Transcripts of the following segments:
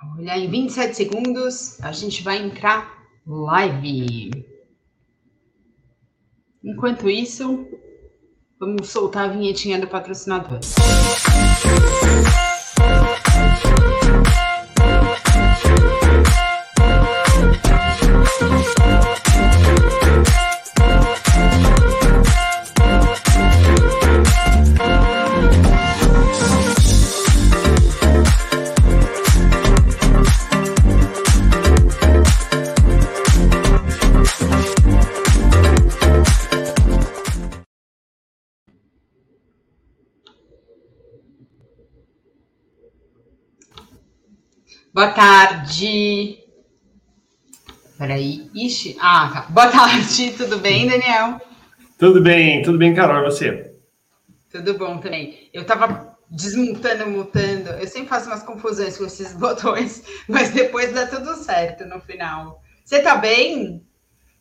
Olha, em 27 segundos a gente vai entrar live. Enquanto isso, vamos soltar a vinhetinha do patrocinador. Boa tarde. Peraí. Ixi. Ah, tá. Boa tarde. Tudo bem, Daniel? Tudo bem, tudo bem, Carol. E você? Tudo bom também. Eu tava desmontando, mutando. Eu sempre faço umas confusões com esses botões, mas depois dá tudo certo no final. Você tá bem?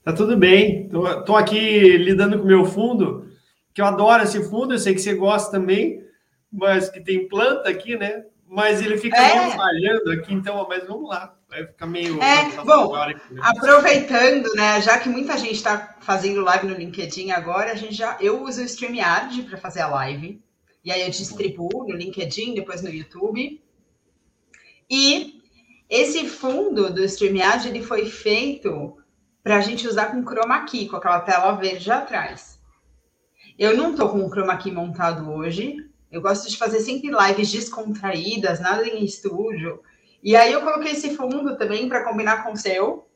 Tá tudo bem. Tô, tô aqui lidando com o meu fundo, que eu adoro esse fundo, eu sei que você gosta também, mas que tem planta aqui, né? Mas ele fica é. falhando aqui, então, mas vamos lá. Vai ficar meio. É, bom, aproveitando, né? Já que muita gente está fazendo live no LinkedIn agora, a gente já, eu uso o StreamYard para fazer a live. E aí eu distribuo no LinkedIn, depois no YouTube. E esse fundo do StreamYard ele foi feito para a gente usar com chroma key, com aquela tela verde atrás. Eu não estou com o chroma key montado hoje, eu gosto de fazer sempre lives descontraídas, nada em estúdio. E aí eu coloquei esse fundo também para combinar com o seu,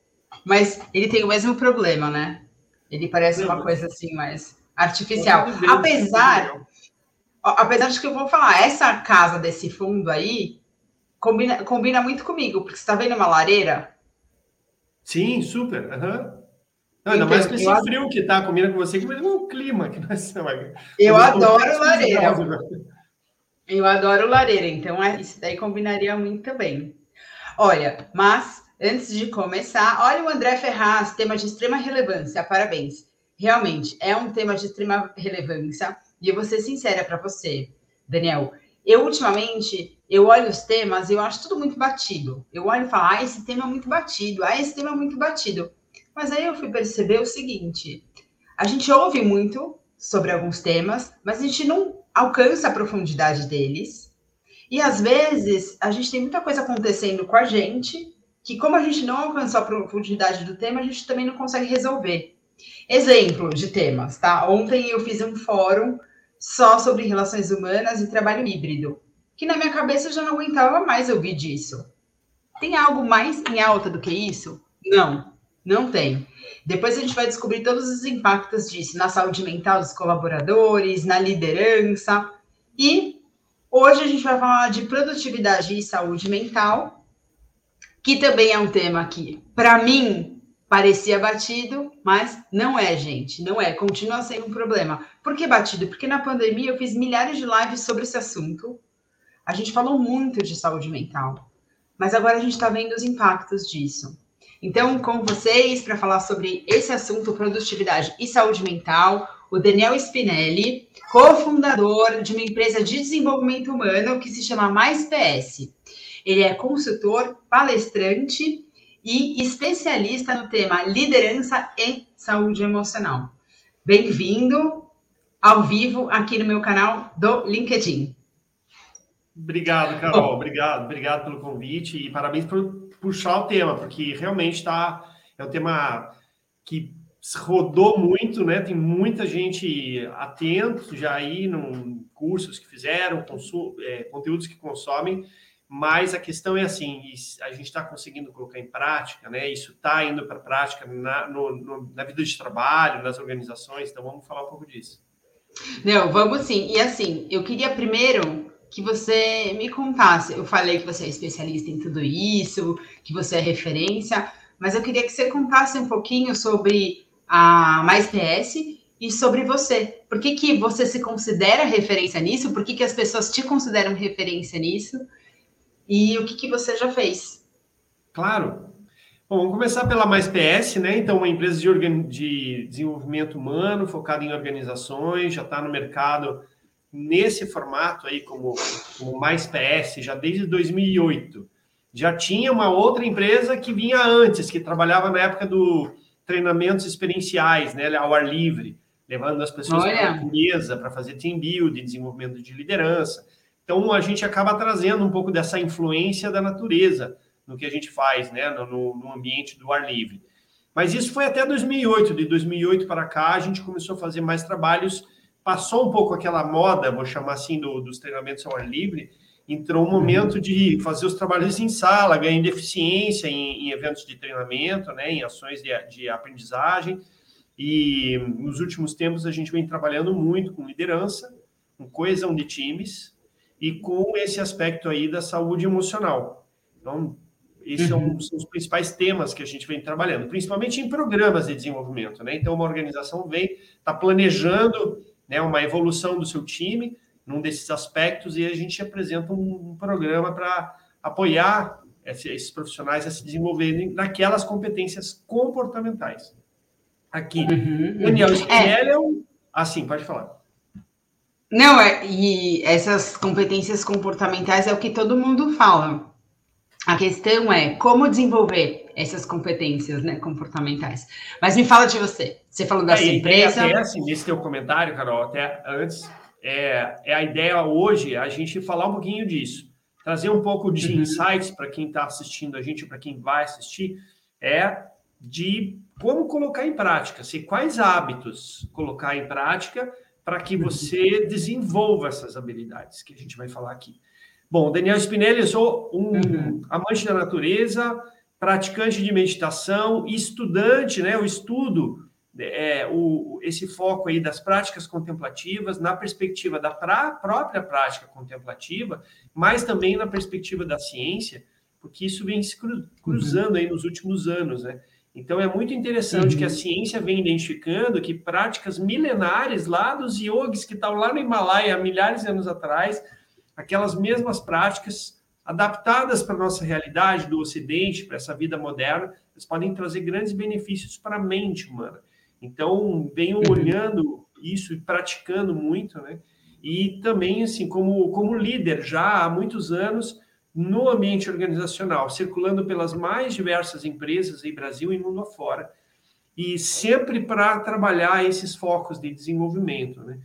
mas ele tem o mesmo problema, né? Ele parece uma coisa assim mais artificial. Apesar, apesar de que eu vou falar, essa casa desse fundo aí combina, combina muito comigo, porque você está vendo uma lareira? Sim, super. Uhum. Não, ainda mais com esse eu... frio que tá, combina com você, que o clima que nós estamos. Eu adoro lareira. Eu adoro lareira, então é, isso daí combinaria muito bem. Olha, mas antes de começar, olha o André Ferraz, tema de extrema relevância, parabéns. Realmente, é um tema de extrema relevância, e eu vou ser sincera para você, Daniel. Eu, ultimamente, eu olho os temas e eu acho tudo muito batido. Eu olho e falo, ah, esse tema é muito batido, ah, esse tema é muito batido. Mas aí eu fui perceber o seguinte: a gente ouve muito sobre alguns temas, mas a gente não alcança a profundidade deles. E às vezes a gente tem muita coisa acontecendo com a gente que, como a gente não alcançou a profundidade do tema, a gente também não consegue resolver. Exemplo de temas, tá? Ontem eu fiz um fórum só sobre relações humanas e trabalho híbrido, que na minha cabeça eu já não aguentava mais ouvir disso. Tem algo mais em alta do que isso? Não. Não tem. Depois a gente vai descobrir todos os impactos disso na saúde mental dos colaboradores, na liderança. E hoje a gente vai falar de produtividade e saúde mental, que também é um tema que, para mim, parecia batido, mas não é, gente. Não é. Continua sendo um problema. Por que batido? Porque na pandemia eu fiz milhares de lives sobre esse assunto. A gente falou muito de saúde mental. Mas agora a gente está vendo os impactos disso. Então, com vocês, para falar sobre esse assunto, produtividade e saúde mental, o Daniel Spinelli, cofundador de uma empresa de desenvolvimento humano que se chama Mais PS. Ele é consultor, palestrante e especialista no tema liderança e saúde emocional. Bem-vindo ao vivo aqui no meu canal do LinkedIn. Obrigado, Carol. Obrigado, obrigado pelo convite e parabéns por puxar o tema, porque realmente está é um tema que rodou muito, né? Tem muita gente atento já aí no cursos que fizeram, é, conteúdos que consomem, mas a questão é assim, a gente está conseguindo colocar em prática, né? Isso está indo para a prática na, no, no, na vida de trabalho, nas organizações, então vamos falar um pouco disso. Não, vamos sim. E assim, eu queria primeiro que você me contasse. Eu falei que você é especialista em tudo isso, que você é referência, mas eu queria que você contasse um pouquinho sobre a Mais PS e sobre você. Por que, que você se considera referência nisso? Por que, que as pessoas te consideram referência nisso? E o que, que você já fez? Claro. Bom, vamos começar pela Mais PS, né? Então, uma empresa de, de desenvolvimento humano focada em organizações, já está no mercado nesse formato aí como, como mais PS já desde 2008. Já tinha uma outra empresa que vinha antes, que trabalhava na época do treinamentos experienciais, né, ao ar livre, levando as pessoas para a mesa para fazer team building, desenvolvimento de liderança. Então a gente acaba trazendo um pouco dessa influência da natureza no que a gente faz, né, no, no ambiente do ar livre. Mas isso foi até 2008. De 2008 para cá, a gente começou a fazer mais trabalhos. Passou um pouco aquela moda, vou chamar assim, do, dos treinamentos ao ar livre. Entrou um momento de fazer os trabalhos em sala, ganhando eficiência em, em eventos de treinamento, né, em ações de, de aprendizagem. E nos últimos tempos a gente vem trabalhando muito com liderança, com coesão de times e com esse aspecto aí da saúde emocional. Então, esses uhum. são, os principais temas que a gente vem trabalhando, principalmente em programas de desenvolvimento. Né? Então, uma organização vem, está planejando né, uma evolução do seu time num desses aspectos e a gente apresenta um, um programa para apoiar esses profissionais a se desenvolverem naquelas competências comportamentais. Aqui, uhum. Daniel Spinelli é. é um... Assim, pode falar. Não, é, e essas competências comportamentais é o que todo mundo fala. A questão é como desenvolver essas competências né, comportamentais. Mas me fala de você. Você falou da é, sua empresa. Até assim, nesse teu comentário, Carol, até antes, é, é a ideia hoje a gente falar um pouquinho disso. Trazer um pouco de uhum. insights para quem está assistindo a gente, para quem vai assistir, é de como colocar em prática, se quais hábitos colocar em prática para que uhum. você desenvolva essas habilidades que a gente vai falar aqui. Bom, Daniel Spinelli, eu sou um uhum. amante da natureza, praticante de meditação, estudante, né? O estudo, é, o, esse foco aí das práticas contemplativas na perspectiva da pra, própria prática contemplativa, mas também na perspectiva da ciência, porque isso vem se cruzando uhum. aí nos últimos anos, né? Então é muito interessante uhum. que a uhum. ciência vem identificando que práticas milenares lá dos yogis que estavam lá no Himalaia há milhares de anos atrás aquelas mesmas práticas adaptadas para a nossa realidade do Ocidente, para essa vida moderna, eles podem trazer grandes benefícios para a mente humana. Então, venho uhum. olhando isso e praticando muito, né? E também, assim, como, como líder já há muitos anos no ambiente organizacional, circulando pelas mais diversas empresas em Brasil e mundo afora, e sempre para trabalhar esses focos de desenvolvimento, né?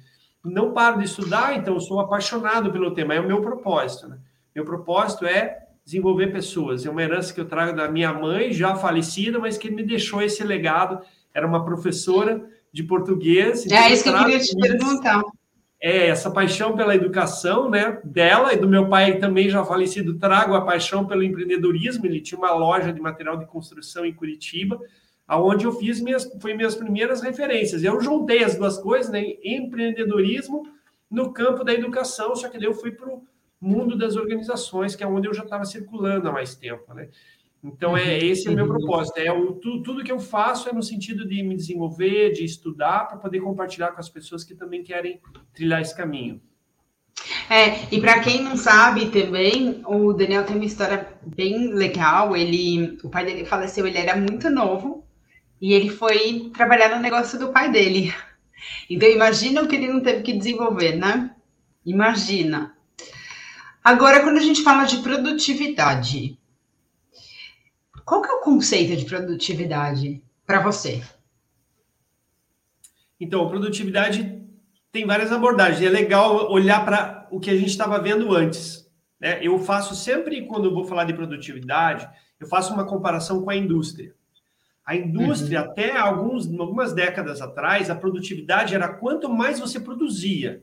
Não paro de estudar, então eu sou apaixonado pelo tema, é o meu propósito. Né? Meu propósito é desenvolver pessoas. É uma herança que eu trago da minha mãe, já falecida, mas que me deixou esse legado. Era uma professora de português. Então é isso que eu queria te perguntar. É, essa paixão pela educação, né, dela e do meu pai também já falecido, trago a paixão pelo empreendedorismo. Ele tinha uma loja de material de construção em Curitiba aonde eu fiz minhas, foi minhas primeiras referências. Eu juntei as duas coisas, né? Empreendedorismo no campo da educação, só que daí eu fui para o mundo das organizações, que é onde eu já estava circulando há mais tempo, né? Então, é uhum. esse é o meu uhum. propósito. É o, tudo, tudo que eu faço é no sentido de me desenvolver, de estudar, para poder compartilhar com as pessoas que também querem trilhar esse caminho. É, e para quem não sabe também, o Daniel tem uma história bem legal. Ele, o pai dele faleceu, ele era muito novo, e ele foi trabalhar no negócio do pai dele. Então, imagina o que ele não teve que desenvolver, né? Imagina. Agora, quando a gente fala de produtividade, qual que é o conceito de produtividade para você? Então, produtividade tem várias abordagens. É legal olhar para o que a gente estava vendo antes. Né? Eu faço sempre, quando eu vou falar de produtividade, eu faço uma comparação com a indústria. A indústria, uhum. até alguns, algumas décadas atrás, a produtividade era quanto mais você produzia.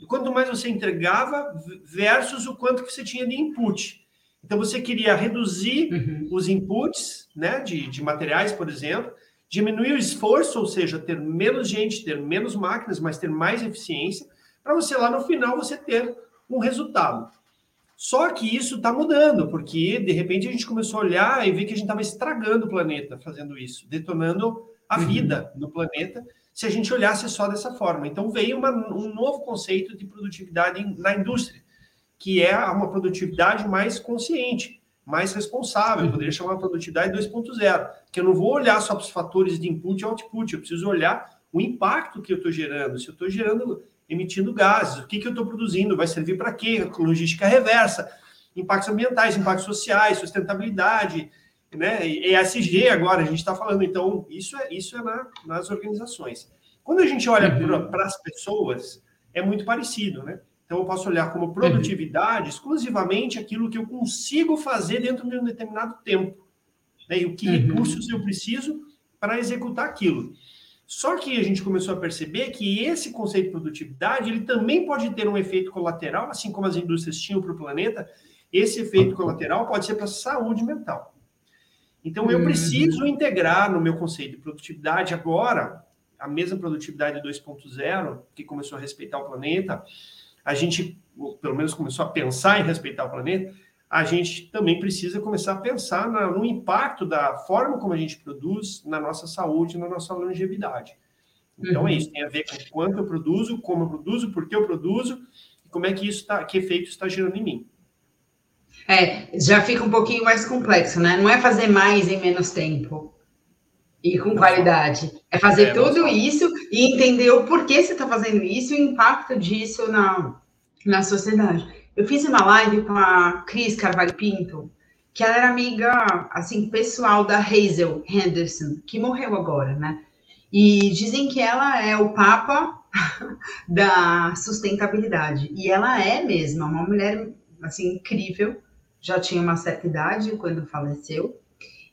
E quanto mais você entregava versus o quanto que você tinha de input. Então, você queria reduzir uhum. os inputs né, de, de materiais, por exemplo, diminuir o esforço, ou seja, ter menos gente, ter menos máquinas, mas ter mais eficiência, para você lá no final você ter um resultado. Só que isso está mudando, porque de repente a gente começou a olhar e ver que a gente estava estragando o planeta fazendo isso, detonando a uhum. vida no planeta, se a gente olhasse só dessa forma. Então veio uma, um novo conceito de produtividade na indústria, que é uma produtividade mais consciente, mais responsável. Eu uhum. poderia chamar produtividade 2.0, que eu não vou olhar só para os fatores de input e output, eu preciso olhar o impacto que eu estou gerando. Se eu estou gerando emitindo gases, o que, que eu estou produzindo, vai servir para quê? Logística reversa. impactos ambientais, impactos sociais, sustentabilidade, né? ESG agora a gente está falando. Então, isso é, isso é na, nas organizações. Quando a gente olha uhum. para as pessoas, é muito parecido, né? Então, eu posso olhar como produtividade uhum. exclusivamente aquilo que eu consigo fazer dentro de um determinado tempo. Né? E o que uhum. recursos eu preciso para executar aquilo. Só que a gente começou a perceber que esse conceito de produtividade ele também pode ter um efeito colateral, assim como as indústrias tinham para o planeta. Esse efeito colateral pode ser para a saúde mental. Então, eu uhum. preciso integrar no meu conceito de produtividade agora a mesma produtividade 2.0, que começou a respeitar o planeta, a gente, pelo menos, começou a pensar em respeitar o planeta, a gente também precisa começar a pensar no impacto da forma como a gente produz na nossa saúde, na nossa longevidade. Então é uhum. é isso, tem a ver com quanto eu produzo, como eu produzo, por que eu produzo, e como é que isso está, que efeito está gerando em mim. É, já fica um pouquinho mais complexo, né? Não é fazer mais em menos tempo e com qualidade. É fazer é, tudo isso e entender o porquê você está fazendo isso e o impacto disso na, na sociedade. Eu fiz uma live com a Cris Carvalho Pinto, que ela era amiga, assim, pessoal da Hazel Henderson, que morreu agora, né? E dizem que ela é o papa da sustentabilidade. E ela é mesmo, uma mulher, assim, incrível. Já tinha uma certa idade quando faleceu.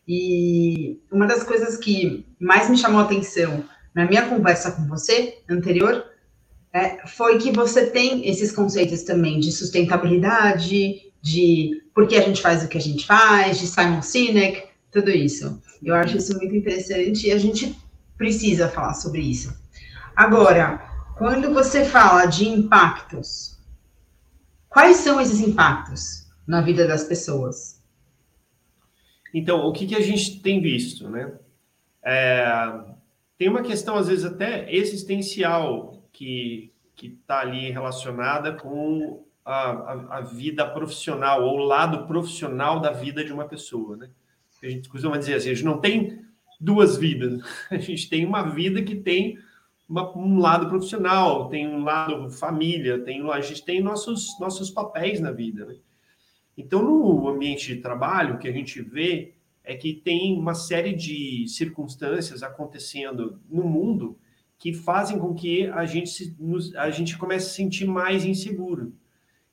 E uma das coisas que mais me chamou a atenção na minha conversa com você anterior é, foi que você tem esses conceitos também de sustentabilidade, de por que a gente faz o que a gente faz, de Simon Sinek, tudo isso. Eu acho isso muito interessante e a gente precisa falar sobre isso. Agora, quando você fala de impactos, quais são esses impactos na vida das pessoas? Então, o que, que a gente tem visto, né? É, tem uma questão, às vezes, até existencial que está ali relacionada com a, a, a, vida profissional, ou o lado profissional da vida de uma pessoa, né? A gente costuma dizer assim, a gente não tem duas vidas, a gente tem uma vida que tem uma, um lado profissional, tem um lado família, tem a gente tem nossos nossos papéis na vida, né? Então, no ambiente de trabalho, o que a gente vê é que tem uma série de circunstâncias acontecendo no mundo que fazem com que a gente, se, nos, a gente comece a se sentir mais inseguro.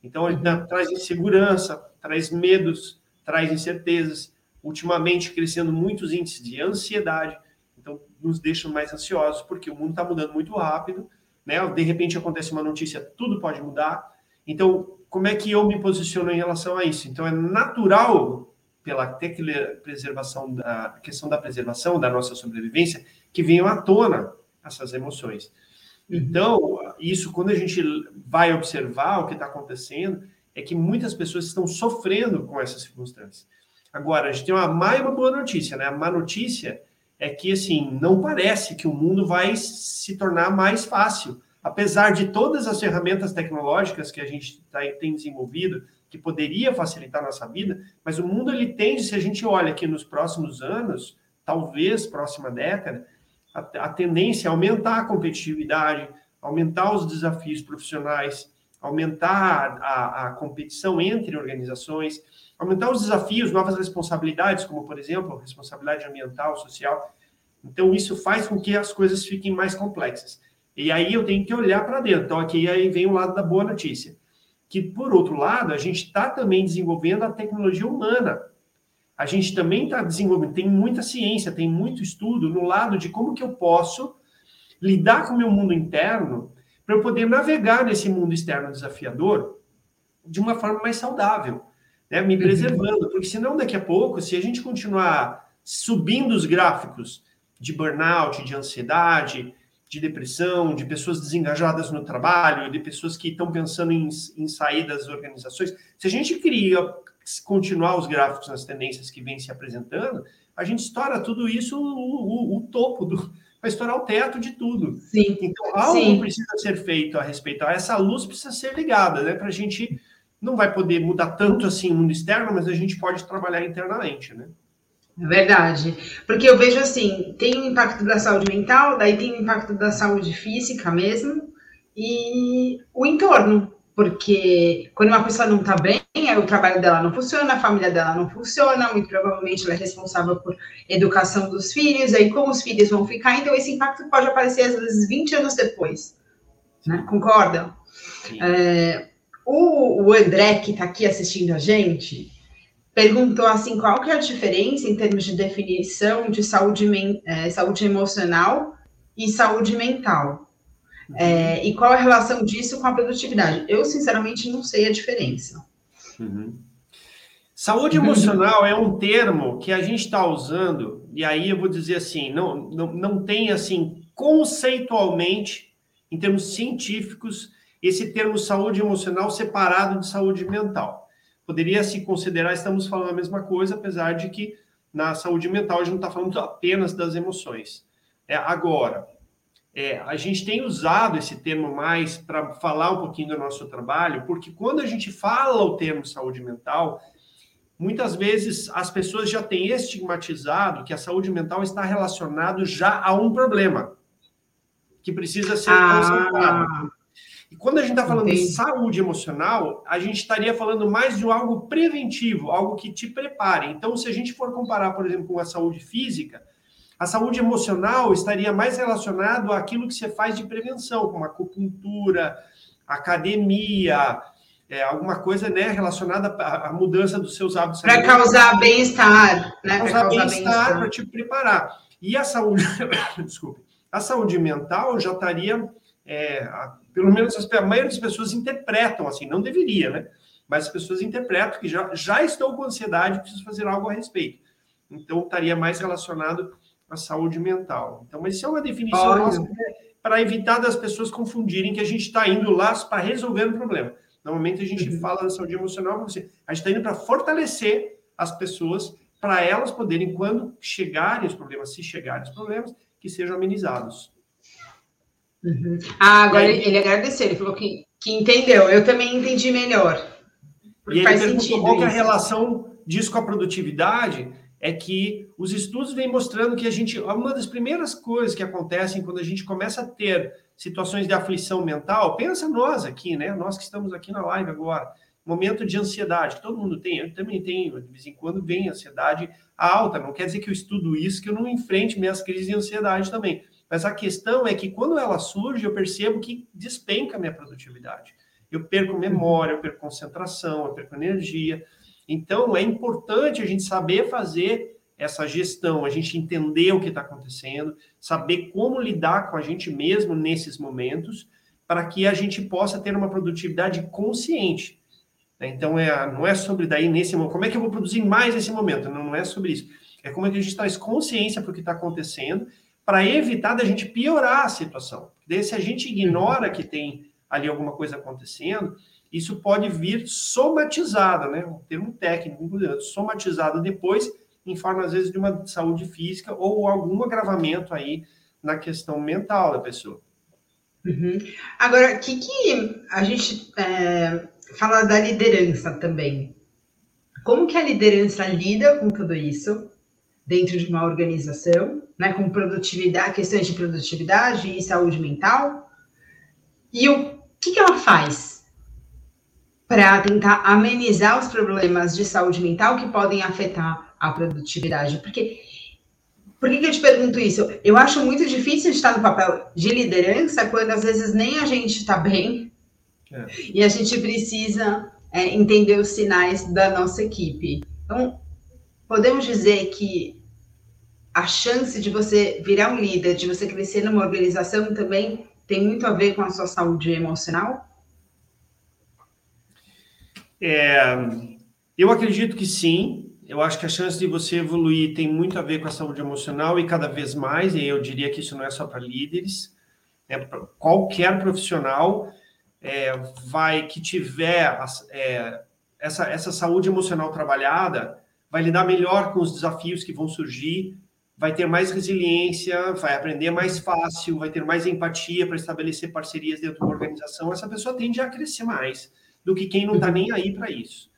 Então, ele traz insegurança, traz medos, traz incertezas. Ultimamente, crescendo muitos índices de ansiedade, então nos deixam mais ansiosos, porque o mundo está mudando muito rápido, né? De repente acontece uma notícia, tudo pode mudar. Então, como é que eu me posiciono em relação a isso? Então, é natural, pela preservação da questão da preservação da nossa sobrevivência, que venham à tona essas emoções. Uhum. Então, isso, quando a gente vai observar o que está acontecendo, é que muitas pessoas estão sofrendo com essas circunstâncias. Agora, a gente tem uma má e uma boa notícia, né? A má notícia é que, assim, não parece que o mundo vai se tornar mais fácil. Apesar de todas as ferramentas tecnológicas que a gente tá, tem desenvolvido, que poderia facilitar a nossa vida, mas o mundo, ele tende, se a gente olha aqui nos próximos anos, talvez próxima década, a, a tendência é aumentar a competitividade, aumentar os desafios profissionais, aumentar a, a, competição entre organizações, aumentar os desafios, novas responsabilidades, como, por exemplo, responsabilidade ambiental, social. Então, isso faz com que as coisas fiquem mais complexas. E aí eu tenho que olhar para dentro. Então, aqui aí vem o lado da boa notícia. Que, por outro lado, a gente está também desenvolvendo a tecnologia humana a gente também está desenvolvendo, tem muita ciência, tem muito estudo no lado de como que eu posso lidar com o meu mundo interno para eu poder navegar nesse mundo externo desafiador de uma forma mais saudável, né? me preservando, porque senão daqui a pouco, se a gente continuar subindo os gráficos de burnout, de ansiedade, de depressão, de pessoas desengajadas no trabalho, de pessoas que estão pensando em, em sair das organizações, se a gente cria continuar os gráficos nas tendências que vêm se apresentando, a gente estoura tudo isso, o, o, o topo do. Vai estourar o teto de tudo. Sim. Então, algo Sim. precisa ser feito a respeito. Essa luz precisa ser ligada, né? Para a gente não vai poder mudar tanto assim o mundo externo, mas a gente pode trabalhar internamente, né? É verdade. Porque eu vejo assim, tem o impacto da saúde mental, daí tem o impacto da saúde física mesmo, e o entorno, porque quando uma pessoa não está bem, o trabalho dela não funciona, a família dela não funciona, muito provavelmente ela é responsável por educação dos filhos, aí como os filhos vão ficar, então esse impacto pode aparecer às vezes 20 anos depois. Né? Concorda? É, o, o André, que está aqui assistindo a gente, perguntou assim, qual que é a diferença em termos de definição de saúde, é, saúde emocional e saúde mental? É, e qual a relação disso com a produtividade? Eu, sinceramente, não sei a diferença. Uhum. Saúde emocional é um termo que a gente está usando, e aí eu vou dizer assim, não, não, não tem assim, conceitualmente, em termos científicos, esse termo saúde emocional separado de saúde mental. Poderia se considerar, estamos falando a mesma coisa, apesar de que na saúde mental a gente não está falando apenas das emoções. É, agora, é, a gente tem usado esse termo mais para falar um pouquinho do nosso trabalho, porque quando a gente fala o termo saúde mental, muitas vezes as pessoas já têm estigmatizado que a saúde mental está relacionado já a um problema que precisa ser ah. E quando a gente está falando entendi. de saúde emocional, a gente estaria falando mais de algo preventivo, algo que te prepare. Então, se a gente for comparar, por exemplo, com a saúde física, a saúde emocional estaria mais relacionado àquilo que você faz de prevenção, como acupuntura, academia, é, alguma coisa né, relacionada à mudança dos seus hábitos. Para causar bem-estar, né? Para causar bem-estar, para te preparar. E a saúde, desculpe, a saúde mental já estaria, é, pelo menos a maioria das pessoas interpretam assim, não deveria, né? Mas as pessoas interpretam que já, já estão com ansiedade, precisam fazer algo a respeito. Então, estaria mais relacionado a saúde mental. Então, mas isso é uma definição nossa para evitar das pessoas confundirem que a gente está indo lá para resolver um problema. Normalmente a gente uhum. fala da saúde emocional para você. A gente está indo para fortalecer as pessoas para elas poderem, quando chegarem os problemas, se chegarem os problemas, que sejam amenizados. Uhum. Ah, agora aí, ele agradeceu, ele falou que, que entendeu. Eu também entendi melhor. E ele perguntou qual é a relação disso com a produtividade é que os estudos vêm mostrando que a gente, uma das primeiras coisas que acontecem quando a gente começa a ter situações de aflição mental, pensa nós aqui, né? Nós que estamos aqui na live agora, momento de ansiedade, que todo mundo tem, eu também tenho, de vez em quando vem ansiedade alta, não quer dizer que eu estudo isso, que eu não enfrente minhas crises de ansiedade também. Mas a questão é que quando ela surge, eu percebo que despenca a minha produtividade. Eu perco memória, eu perco concentração, eu perco energia. Então, é importante a gente saber fazer essa gestão, a gente entender o que está acontecendo, saber como lidar com a gente mesmo nesses momentos, para que a gente possa ter uma produtividade consciente. Né? Então, é, não é sobre daí nesse momento, como é que eu vou produzir mais nesse momento? Não, não é sobre isso. É como é que a gente traz consciência para o que está acontecendo, para evitar da gente piorar a situação. Daí, se a gente ignora que tem ali alguma coisa acontecendo, isso pode vir somatizado, né? Um termo técnico, somatizado depois, em forma, às vezes, de uma saúde física ou algum agravamento aí na questão mental da pessoa. Uhum. Agora, o que, que a gente é, fala da liderança também? Como que a liderança lida com tudo isso dentro de uma organização, né, com produtividade, questões de produtividade e saúde mental? E o que, que ela faz para tentar amenizar os problemas de saúde mental que podem afetar a produtividade. Porque por que, que eu te pergunto isso? Eu acho muito difícil estar no papel de liderança quando às vezes nem a gente está bem é. e a gente precisa é, entender os sinais da nossa equipe. Então, podemos dizer que a chance de você virar um líder, de você crescer numa organização também tem muito a ver com a sua saúde emocional? É, eu acredito que sim. Eu acho que a chance de você evoluir tem muito a ver com a saúde emocional e cada vez mais, e eu diria que isso não é só para líderes, é qualquer profissional é, vai que tiver é, essa, essa saúde emocional trabalhada, vai lidar melhor com os desafios que vão surgir, vai ter mais resiliência, vai aprender mais fácil, vai ter mais empatia para estabelecer parcerias dentro de uma organização. Essa pessoa tende a crescer mais do que quem não está nem aí para isso.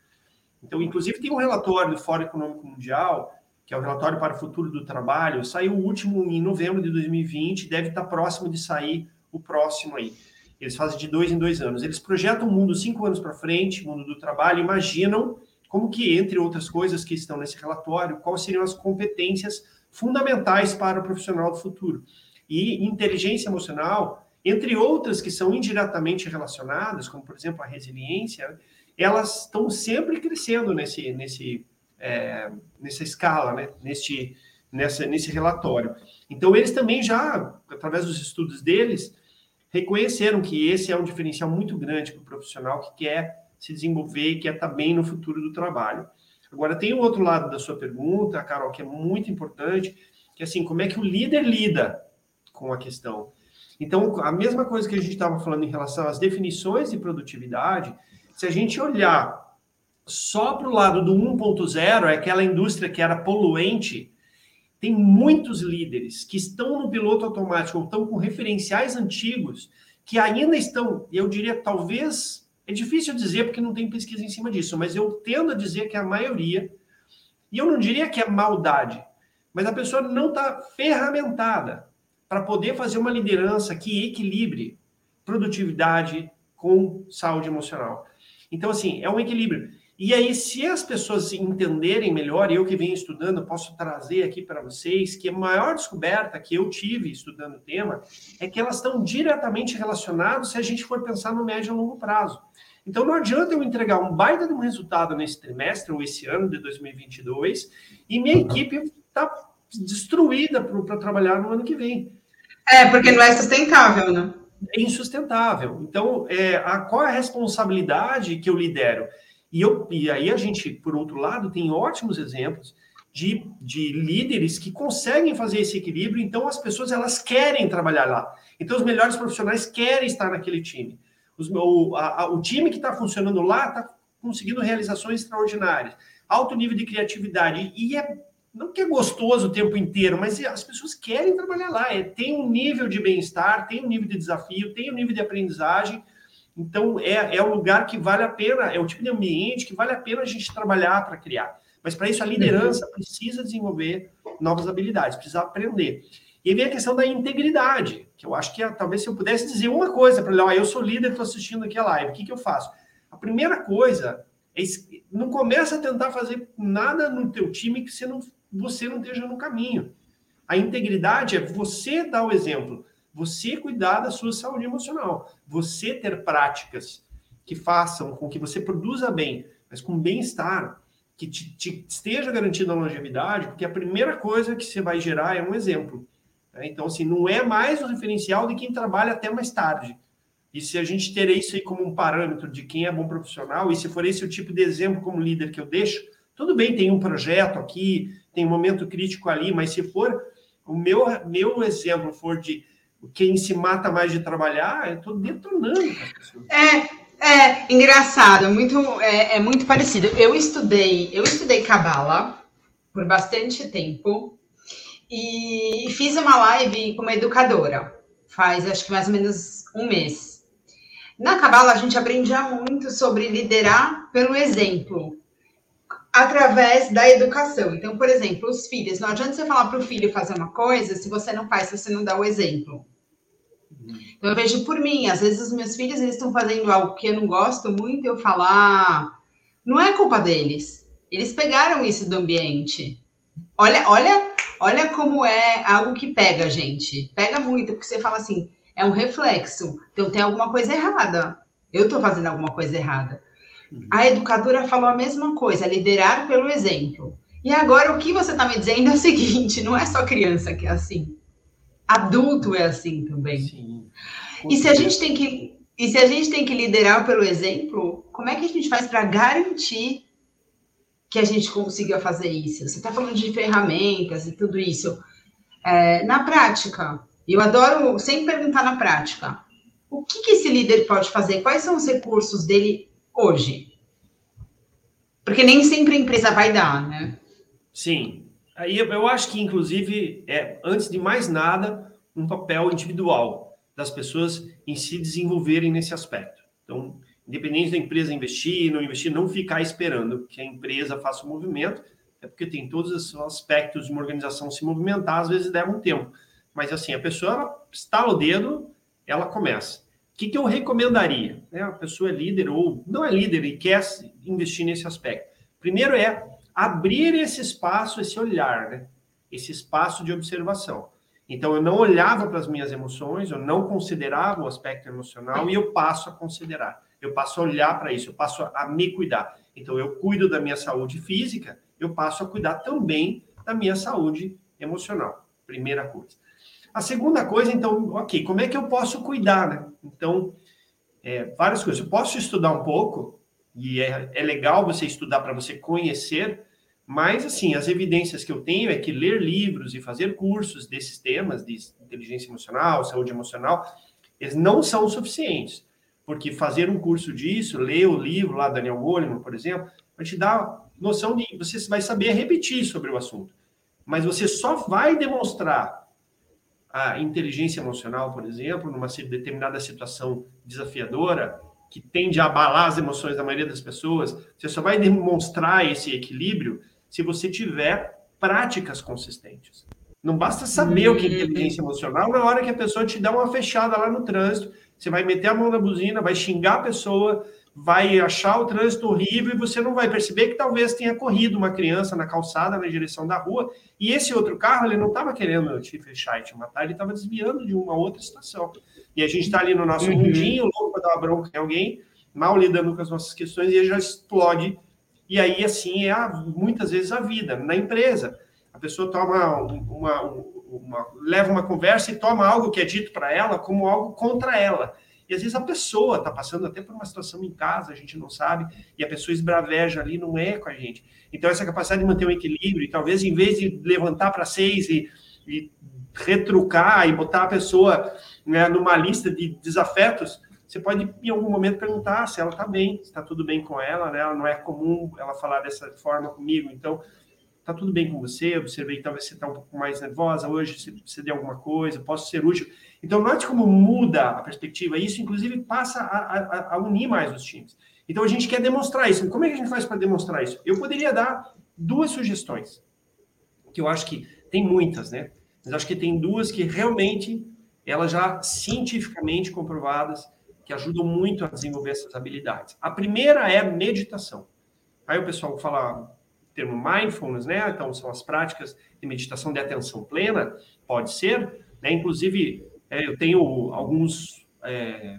Então, inclusive, tem um relatório do Fórum Econômico Mundial, que é o relatório para o futuro do trabalho, saiu o último em novembro de 2020, deve estar tá próximo de sair o próximo aí. Eles fazem de dois em dois anos. Eles projetam o mundo cinco anos para frente, mundo do trabalho, imaginam como que, entre outras coisas que estão nesse relatório, quais seriam as competências fundamentais para o profissional do futuro. E inteligência emocional, entre outras que são indiretamente relacionadas, como, por exemplo, a resiliência, elas estão sempre crescendo nesse, nesse, é, nessa escala, né? nesse, nessa, nesse relatório. Então, eles também já, através dos estudos deles, reconheceram que esse é um diferencial muito grande para o profissional que quer se desenvolver e quer estar bem no futuro do trabalho. Agora, tem o outro lado da sua pergunta, Carol, que é muito importante, que é assim, como é que o líder lida com a questão? Então, a mesma coisa que a gente estava falando em relação às definições de produtividade, se a gente olhar só para o lado do 1.0, é aquela indústria que era poluente, tem muitos líderes que estão no piloto automático ou estão com referenciais antigos que ainda estão, eu diria, talvez, é difícil dizer porque não tem pesquisa em cima disso, mas eu tendo a dizer que a maioria, e eu não diria que é maldade, mas a pessoa não está ferramentada para poder fazer uma liderança que equilibre produtividade com saúde emocional. Então, assim, é um equilíbrio. E aí, se as pessoas entenderem melhor, eu que venho estudando, posso trazer aqui para vocês que a maior descoberta que eu tive estudando o tema é que elas estão diretamente relacionadas se a gente for pensar no médio e longo prazo. Então, não adianta eu entregar um baita de um resultado nesse trimestre ou esse ano de 2022 e minha equipe está destruída para trabalhar no ano que vem. É, porque não é sustentável, né? É insustentável. Então, é, a, qual é a responsabilidade que eu lidero? E, eu, e aí a gente, por outro lado, tem ótimos exemplos de, de líderes que conseguem fazer esse equilíbrio, então as pessoas elas querem trabalhar lá. Então os melhores profissionais querem estar naquele time. Os, o, a, o time que está funcionando lá está conseguindo realizações extraordinárias, alto nível de criatividade. E é não que é gostoso o tempo inteiro, mas as pessoas querem trabalhar lá. É, tem um nível de bem-estar, tem um nível de desafio, tem um nível de aprendizagem então, é, é um lugar que vale a pena, é o tipo de ambiente que vale a pena a gente trabalhar para criar. Mas para isso, a liderança precisa desenvolver novas habilidades, precisa aprender. E aí vem a questão da integridade, que eu acho que talvez se eu pudesse dizer uma coisa para ele, ó, eu sou líder, estou assistindo aqui a live, o que, que eu faço? A primeira coisa é não começa a tentar fazer nada no teu time que você não, você não esteja no caminho. A integridade é você dar o exemplo você cuidar da sua saúde emocional, você ter práticas que façam com que você produza bem, mas com bem-estar, que te, te esteja garantida a longevidade, porque a primeira coisa que você vai gerar é um exemplo. Né? Então, assim, não é mais o referencial de quem trabalha até mais tarde. E se a gente ter isso aí como um parâmetro de quem é bom profissional, e se for esse o tipo de exemplo como líder que eu deixo, tudo bem, tem um projeto aqui, tem um momento crítico ali, mas se for o meu, meu exemplo for de quem se mata mais de trabalhar, eu estou detonando. É, é engraçado, muito, é, é, muito parecido. Eu estudei, eu estudei cabala por bastante tempo e fiz uma live com uma educadora, faz acho que mais ou menos um mês. Na cabala a gente aprendia muito sobre liderar pelo exemplo, através da educação. Então, por exemplo, os filhos, não adianta você falar para o filho fazer uma coisa se você não faz, se você não dá o exemplo. Então, eu vejo por mim, às vezes os meus filhos eles estão fazendo algo que eu não gosto muito, eu falar, ah, não é culpa deles. Eles pegaram isso do ambiente. Olha, olha, olha como é algo que pega, gente. Pega muito, porque você fala assim, é um reflexo. Então tem alguma coisa errada. Eu estou fazendo alguma coisa errada. A educadora falou a mesma coisa, liderar pelo exemplo. E agora o que você está me dizendo é o seguinte: não é só criança que é assim. Adulto é assim também. Sim. E se a gente tem que e se a gente tem que liderar pelo exemplo, como é que a gente faz para garantir que a gente consiga fazer isso? Você está falando de ferramentas e tudo isso. É, na prática, eu adoro sempre perguntar na prática. O que, que esse líder pode fazer? Quais são os recursos dele hoje? Porque nem sempre a empresa vai dar, né? Sim. Aí eu acho que, inclusive, é, antes de mais nada, um papel individual das pessoas em se desenvolverem nesse aspecto. Então, independente da empresa investir, não investir, não ficar esperando que a empresa faça o movimento, é porque tem todos os aspectos de uma organização se movimentar, às vezes leva um tempo. Mas assim, a pessoa ela estala o dedo, ela começa. Que, que eu recomendaria? Né? A pessoa é líder ou não é líder e quer investir nesse aspecto. Primeiro é abrir esse espaço, esse olhar, né? esse espaço de observação. Então, eu não olhava para as minhas emoções, eu não considerava o aspecto emocional e eu passo a considerar. Eu passo a olhar para isso, eu passo a me cuidar. Então, eu cuido da minha saúde física, eu passo a cuidar também da minha saúde emocional. Primeira coisa. A segunda coisa, então, ok, como é que eu posso cuidar, né? Então, é, várias coisas. Eu posso estudar um pouco, e é, é legal você estudar para você conhecer, mas, assim, as evidências que eu tenho é que ler livros e fazer cursos desses temas, de inteligência emocional, saúde emocional, eles não são suficientes. Porque fazer um curso disso, ler o livro lá, Daniel Goleman, por exemplo, vai te dar noção de. Você vai saber repetir sobre o assunto. Mas você só vai demonstrar a inteligência emocional, por exemplo, numa determinada situação desafiadora, que tende a abalar as emoções da maioria das pessoas, você só vai demonstrar esse equilíbrio se você tiver práticas consistentes. Não basta saber o que é inteligência emocional na hora que a pessoa te dá uma fechada lá no trânsito, você vai meter a mão na buzina, vai xingar a pessoa, vai achar o trânsito horrível e você não vai perceber que talvez tenha corrido uma criança na calçada na direção da rua e esse outro carro ele não estava querendo te fechar e te matar, ele estava desviando de uma outra situação. E a gente está ali no nosso uhum. mundinho, louco para dar uma bronca em alguém, mal lidando com as nossas questões e ele já explode. E aí, assim, é a, muitas vezes a vida. Na empresa, a pessoa toma uma, uma, uma leva uma conversa e toma algo que é dito para ela como algo contra ela. E às vezes a pessoa está passando até por uma situação em casa, a gente não sabe, e a pessoa esbraveja ali, não é com a gente. Então, essa capacidade de manter um equilíbrio, e talvez em vez de levantar para seis e, e, retrucar e botar a pessoa né, numa lista de desafetos, você pode em algum momento perguntar se ela está bem, se está tudo bem com ela, né? Não é comum ela falar dessa forma comigo, então tá tudo bem com você? Observei que talvez você está um pouco mais nervosa hoje, se você deu alguma coisa, posso ser útil. Então, note como muda a perspectiva. Isso, inclusive, passa a, a, a unir mais os times. Então, a gente quer demonstrar isso. Como é que a gente faz para demonstrar isso? Eu poderia dar duas sugestões, que eu acho que tem muitas, né? Mas acho que tem duas que realmente elas já cientificamente comprovadas que ajudam muito a desenvolver essas habilidades. A primeira é meditação. Aí o pessoal fala, termo mindfulness, né? Então, são as práticas de meditação de atenção plena, pode ser, né? Inclusive, é, eu tenho alguns é,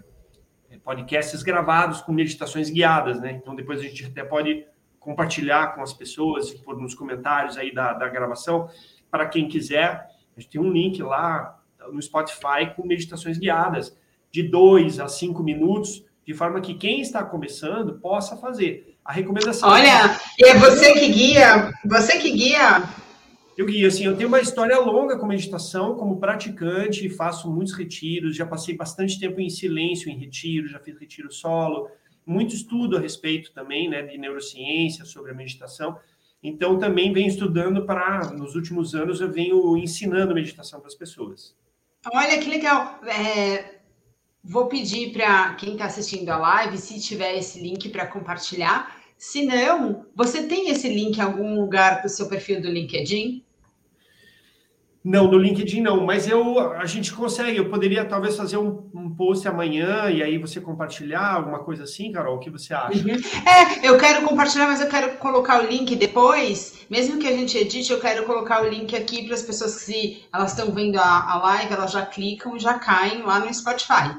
podcasts gravados com meditações guiadas, né? Então, depois a gente até pode compartilhar com as pessoas, por nos comentários aí da, da gravação, para quem quiser. A gente tem um link lá no Spotify com meditações guiadas, de dois a cinco minutos, de forma que quem está começando possa fazer. A recomendação. Olha, é você que guia, você que guia. Eu guio, assim, eu tenho uma história longa com meditação, como praticante, faço muitos retiros, já passei bastante tempo em silêncio em retiro, já fiz retiro solo, muito estudo a respeito também, né, de neurociência sobre a meditação. Então, também venho estudando para, nos últimos anos, eu venho ensinando meditação para as pessoas. Olha que legal. É, Vou pedir para quem está assistindo a live, se tiver esse link para compartilhar. Se não, você tem esse link em algum lugar do seu perfil do LinkedIn? Não, no LinkedIn não, mas eu a gente consegue. Eu poderia talvez fazer um, um post amanhã e aí você compartilhar alguma coisa assim, Carol. O que você acha? Uhum. É, eu quero compartilhar, mas eu quero colocar o link depois. Mesmo que a gente edite, eu quero colocar o link aqui para as pessoas que, se elas estão vendo a, a live, elas já clicam e já caem lá no Spotify.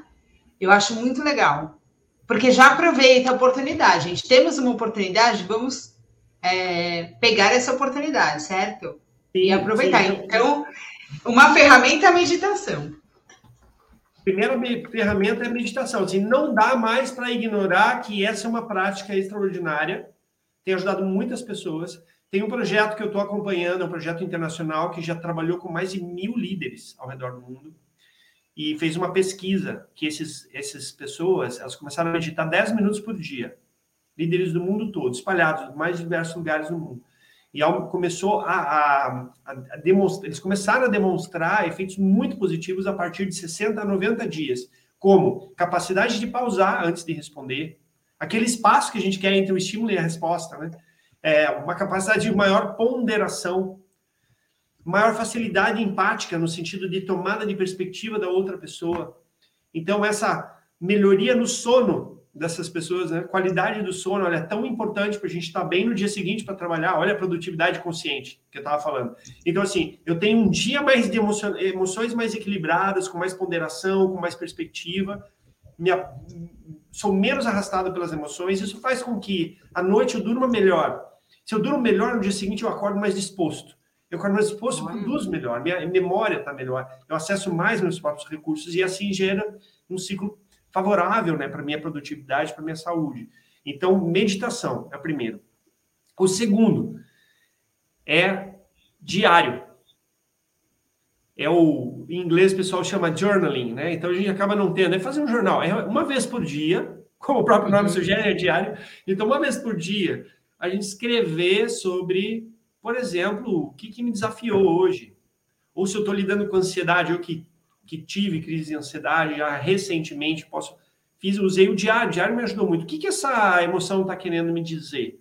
Eu acho muito legal. Porque já aproveita a oportunidade, gente. Temos uma oportunidade, vamos é, pegar essa oportunidade, certo? E aproveitar. Sim. Então, uma ferramenta é a meditação. Primeira ferramenta é a meditação. Assim, não dá mais para ignorar que essa é uma prática extraordinária. Tem ajudado muitas pessoas. Tem um projeto que eu estou acompanhando, é um projeto internacional que já trabalhou com mais de mil líderes ao redor do mundo e fez uma pesquisa que esses, essas pessoas elas começaram a meditar 10 minutos por dia. Líderes do mundo todo, espalhados em mais diversos lugares do mundo. E começou a, a, a demonstrar, eles começaram a demonstrar efeitos muito positivos a partir de 60 a 90 dias, como capacidade de pausar antes de responder, aquele espaço que a gente quer entre o estímulo e a resposta, né? É, uma capacidade de maior ponderação maior facilidade empática no sentido de tomada de perspectiva da outra pessoa. Então, essa melhoria no sono dessas pessoas, né? Qualidade do sono, olha, é tão importante para a gente estar tá bem no dia seguinte para trabalhar. Olha a produtividade consciente que eu estava falando. Então, assim, eu tenho um dia mais de emocio... emoções mais equilibradas, com mais ponderação, com mais perspectiva. Minha... Sou menos arrastado pelas emoções. Isso faz com que à noite eu durma melhor. Se eu durmo melhor, no dia seguinte eu acordo mais disposto. Eu acordo mais disposto, produzo melhor. Minha memória está melhor. Eu acesso mais meus próprios recursos e assim gera um ciclo favorável né, para minha produtividade, para minha saúde. Então, meditação é o primeiro. O segundo é diário. É o em inglês o pessoal chama journaling, né? Então a gente acaba não tendo, é fazer um jornal, é uma vez por dia, como o próprio nome uhum. sugere, é diário. Então, uma vez por dia, a gente escrever sobre, por exemplo, o que, que me desafiou hoje. Ou se eu estou lidando com ansiedade, ou que que tive crise de ansiedade já recentemente, posso fiz, usei o diário, o diário me ajudou muito. O que, que essa emoção está querendo me dizer?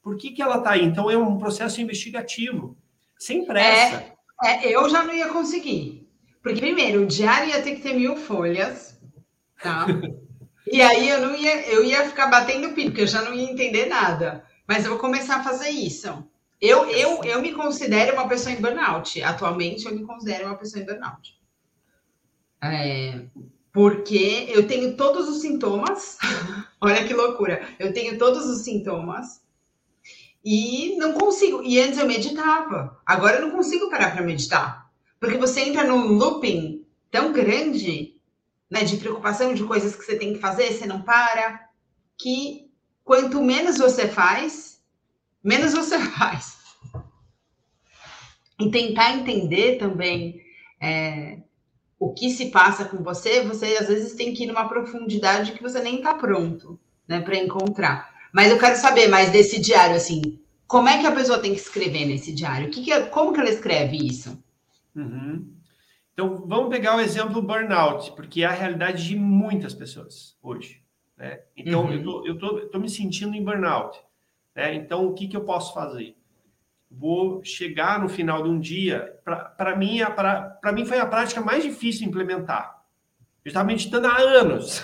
Por que, que ela está aí? Então é um processo investigativo, sem pressa. É, é, eu já não ia conseguir. Porque, primeiro, o diário ia ter que ter mil folhas, tá? e aí eu não ia, eu ia ficar batendo pico, porque eu já não ia entender nada. Mas eu vou começar a fazer isso. Eu, eu, eu me considero uma pessoa em burnout. Atualmente, eu me considero uma pessoa em burnout. É, porque eu tenho todos os sintomas. Olha que loucura! Eu tenho todos os sintomas e não consigo. E antes eu meditava. Agora eu não consigo parar para meditar. Porque você entra num looping tão grande, né, de preocupação de coisas que você tem que fazer, você não para, que quanto menos você faz, menos você faz. E tentar entender também é, o que se passa com você, você às vezes tem que ir numa profundidade que você nem está pronto, né, para encontrar. Mas eu quero saber mais desse diário, assim, como é que a pessoa tem que escrever nesse diário? O que, que é, como que ela escreve isso? Uhum. Então, vamos pegar o exemplo do burnout, porque é a realidade de muitas pessoas hoje. Né? Então, uhum. eu tô, tô, me sentindo em burnout. Né? Então, o que, que eu posso fazer? Vou chegar no final de um dia. Para mim, para mim foi a prática mais difícil de implementar. Eu estava meditando há anos.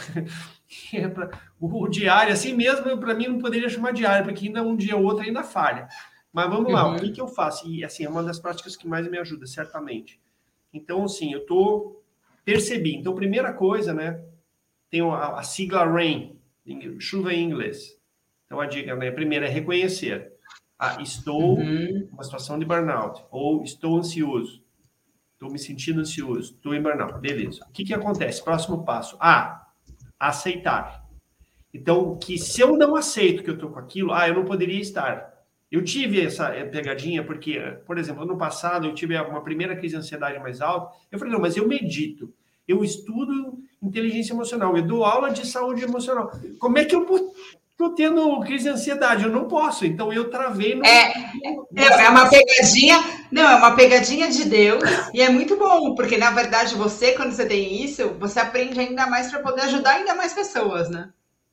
o, diário, assim mesmo, para mim não poderia chamar diário, porque ainda um dia ou outro ainda falha. Mas vamos lá, uhum. o que, que eu faço? E assim, é uma das práticas que mais me ajuda, certamente. Então, assim, eu tô percebi. Então, primeira coisa, né? Tem a, a sigla RAIN, chuva em inglês. Então, a dica, né? Primeiro é reconhecer. Ah, estou uhum. uma situação de burnout, ou estou ansioso, estou me sentindo ansioso, estou em burnout. Beleza. O que, que acontece? Próximo passo. A. Aceitar. Então, que se eu não aceito que eu estou com aquilo, ah, eu não poderia estar. Eu tive essa eh, pegadinha porque, por exemplo, ano passado eu tive uma primeira crise de ansiedade mais alta. Eu falei, não, mas eu medito, eu estudo inteligência emocional, eu dou aula de saúde emocional. Como é que eu Estou tendo crise de ansiedade, eu não posso, então eu travei no. É, é, é uma pegadinha, não, é uma pegadinha de Deus, e é muito bom, porque na verdade você, quando você tem isso, você aprende ainda mais para poder ajudar ainda mais pessoas, né?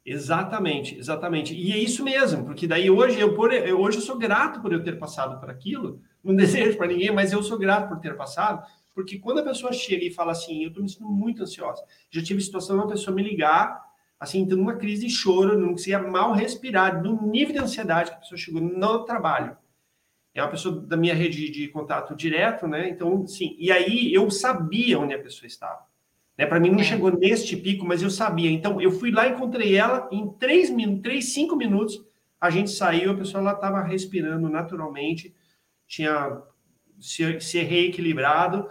Exatamente, exatamente. E é isso mesmo, porque daí hoje eu, por, eu, hoje eu sou grato por eu ter passado por aquilo, não desejo para ninguém, mas eu sou grato por ter passado, porque quando a pessoa chega e fala assim, eu estou me sentindo muito ansiosa, já tive situação de uma pessoa me ligar assim, tendo uma crise de choro, não conseguia mal respirar, do nível de ansiedade que a pessoa chegou no trabalho. É uma pessoa da minha rede de contato direto, né? Então, sim. E aí eu sabia onde a pessoa estava. Né? Para mim não é. chegou neste pico, mas eu sabia. Então, eu fui lá, encontrei ela, em três minutos, três, cinco minutos, a gente saiu, a pessoa lá estava respirando naturalmente, tinha se, se reequilibrado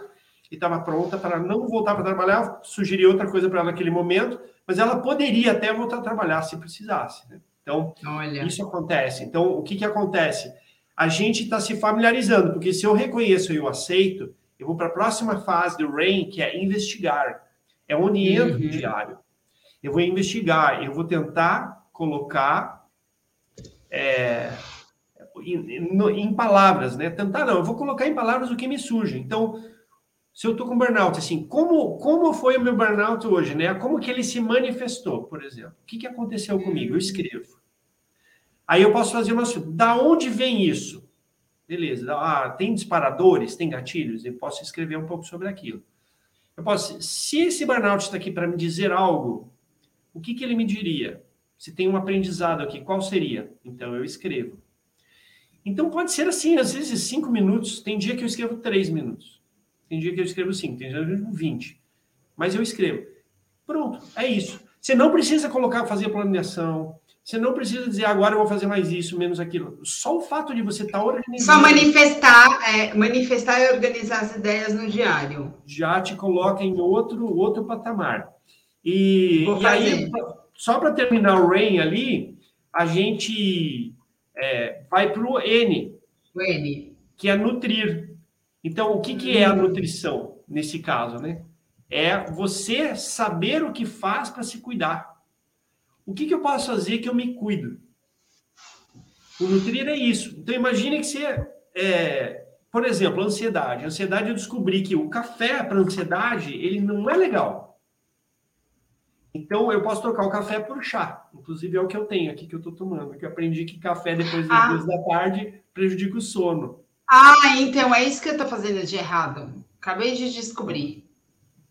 e estava pronta para não voltar para trabalhar. Sugeri outra coisa para ela naquele momento, mas ela poderia até voltar a trabalhar se precisasse. Né? Então, Olha. isso acontece. Então, o que, que acontece? A gente está se familiarizando, porque se eu reconheço e eu aceito, eu vou para a próxima fase do RAIN, que é investigar. É onde entra uhum. o diário. Eu vou investigar, eu vou tentar colocar é, em, em, palavras, né? Tentar não, eu vou colocar em palavras o que me surge. Então, se eu estou com burnout, assim, como, como foi o meu burnout hoje, né? Como que ele se manifestou, por exemplo? O que, que aconteceu comigo? Eu escrevo. Aí eu posso fazer uma... Da onde vem isso? Beleza. Ah, tem disparadores, tem gatilhos? Eu posso escrever um pouco sobre aquilo. Eu posso... Se esse burnout está aqui para me dizer algo, o que, que ele me diria? Se tem um aprendizado aqui, qual seria? Então eu escrevo. Então pode ser assim, às vezes cinco minutos. Tem dia que eu escrevo três minutos. Tem dia que eu escrevo cinco, tem dia que eu escrevo vinte. Mas eu escrevo. Pronto, é isso. Você não precisa colocar, fazer a planeação. Você não precisa dizer agora eu vou fazer mais isso, menos aquilo. Só o fato de você estar tá organizando. Só manifestar, é, manifestar e organizar as ideias no diário. Já te coloca em outro, outro patamar. E, e aí, só para terminar o RAIN ali, a gente é, vai para o N. O N. Que é nutrir. Então, o que, que é a nutrição nesse caso, né? É você saber o que faz para se cuidar. O que, que eu posso fazer que eu me cuido? O nutrir é isso. Então, imagine que você, é, por exemplo, ansiedade. Ansiedade, eu descobri que o café para ansiedade, ele não é legal. Então, eu posso trocar o café por chá. Inclusive, é o que eu tenho aqui, que eu estou tomando. Que eu aprendi que café depois das ah. duas da tarde prejudica o sono. Ah, então é isso que eu estou fazendo de errado. Acabei de descobrir.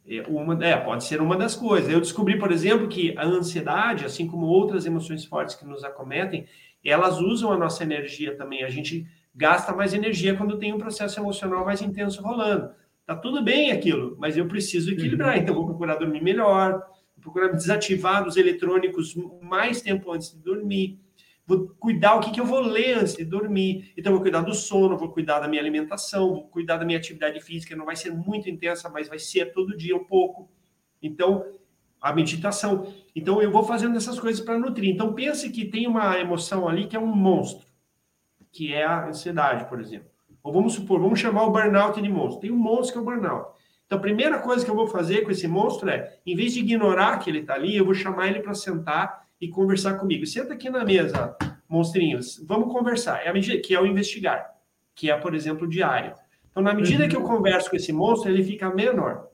É, uma, é, pode ser uma das coisas. Eu descobri, por exemplo, que a ansiedade, assim como outras emoções fortes que nos acometem, elas usam a nossa energia também. A gente gasta mais energia quando tem um processo emocional mais intenso rolando. Tá tudo bem aquilo, mas eu preciso equilibrar. Uhum. Então, vou procurar dormir melhor, vou procurar desativar os eletrônicos mais tempo antes de dormir vou cuidar o que, que eu vou ler antes de dormir. Então, vou cuidar do sono, vou cuidar da minha alimentação, vou cuidar da minha atividade física, não vai ser muito intensa, mas vai ser todo dia um pouco. Então, a meditação. Então, eu vou fazendo essas coisas para nutrir. Então, pense que tem uma emoção ali que é um monstro, que é a ansiedade, por exemplo. Ou vamos supor, vamos chamar o burnout de monstro. Tem um monstro que é o burnout. Então, a primeira coisa que eu vou fazer com esse monstro é, em vez de ignorar que ele está ali, eu vou chamar ele para sentar e conversar comigo. Senta aqui na mesa, monstrinhos, vamos conversar. É a medida que é o investigar, que é, por exemplo, o diário. Então, na medida uhum. que eu converso com esse monstro, ele fica menor.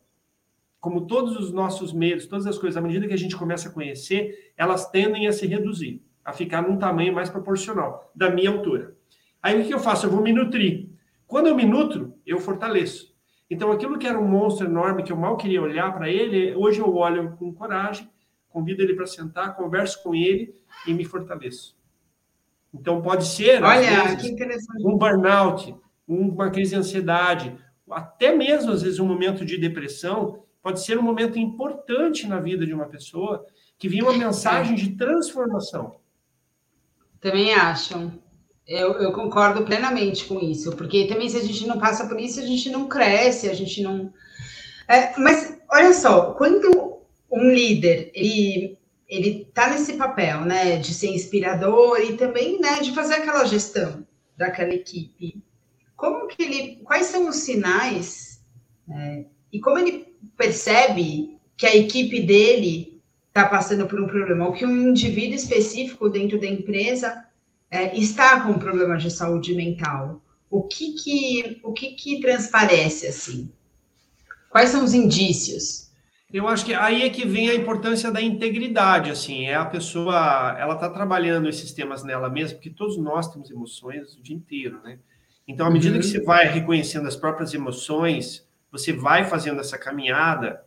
Como todos os nossos medos, todas as coisas, à medida que a gente começa a conhecer, elas tendem a se reduzir, a ficar num tamanho mais proporcional, da minha altura. Aí o que eu faço? Eu vou me nutrir. Quando eu me nutro, eu fortaleço. Então, aquilo que era um monstro enorme, que eu mal queria olhar para ele, hoje eu olho com coragem convido ele para sentar, converso com ele e me fortaleço. Então, pode ser Olha, vezes, um burnout, uma crise de ansiedade, até mesmo, às vezes, um momento de depressão, pode ser um momento importante na vida de uma pessoa que vinha uma mensagem de transformação. Também acham. Eu, eu, concordo plenamente com isso, porque também se a gente não passa por isso, a gente não cresce, a gente não. É, mas olha só, quando um líder, ele ele está nesse papel, né, de ser inspirador e também, né, de fazer aquela gestão daquela equipe. Como que ele, quais são os sinais né, e como ele percebe que a equipe dele está passando por um problema, ou que um indivíduo específico dentro da empresa é, está com problemas de saúde mental? O que que o que que transparece assim? Quais são os indícios? Eu acho que aí é que vem a importância da integridade, assim, é a pessoa, ela está trabalhando esses temas nela mesma, porque todos nós temos emoções o dia inteiro, né? Então, à medida uhum. que você vai reconhecendo as próprias emoções, você vai fazendo essa caminhada,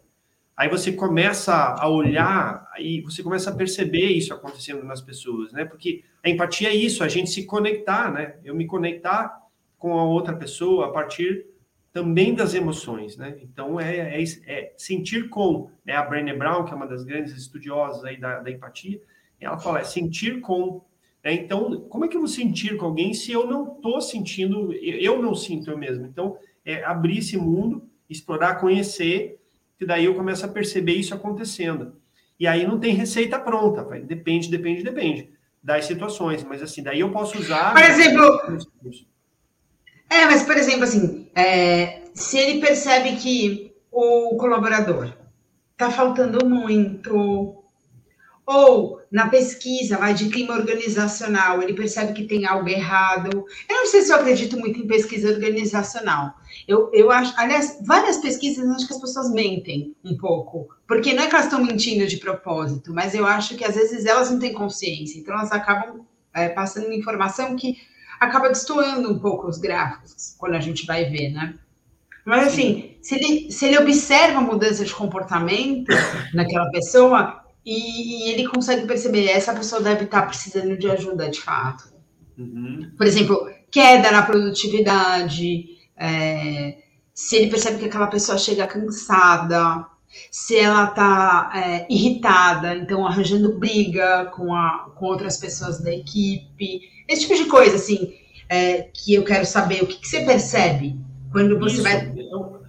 aí você começa a olhar e você começa a perceber isso acontecendo nas pessoas, né? Porque a empatia é isso, a gente se conectar, né? Eu me conectar com a outra pessoa a partir também das emoções, né? Então é, é, é sentir com, né? A Brené Brown, que é uma das grandes estudiosas aí da, da empatia, ela fala é sentir com. Né? Então, como é que eu vou sentir com alguém se eu não estou sentindo, eu não sinto eu mesmo? Então, é abrir esse mundo, explorar, conhecer, que daí eu começo a perceber isso acontecendo. E aí não tem receita pronta, vai. depende, depende, depende das situações, mas assim, daí eu posso usar. Por exemplo, é, mas, por exemplo, assim, é, se ele percebe que o colaborador está faltando muito, ou na pesquisa vai de clima organizacional, ele percebe que tem algo errado. Eu não sei se eu acredito muito em pesquisa organizacional. Eu, eu acho, aliás, várias pesquisas acho que as pessoas mentem um pouco, porque não é que elas estão mentindo de propósito, mas eu acho que às vezes elas não têm consciência, então elas acabam é, passando informação que acaba destoando um pouco os gráficos quando a gente vai ver, né? Mas assim, se ele, se ele observa a mudança de comportamento naquela pessoa, e, ele consegue perceber essa pessoa deve estar precisando de ajuda de fato. Uhum. Por exemplo, queda na produtividade, é, se ele percebe que aquela pessoa chega cansada, se ela está é, irritada, então arranjando briga com, a, com outras pessoas da equipe, esse tipo de coisa, assim, é, que eu quero saber, o que, que você percebe quando você isso. vai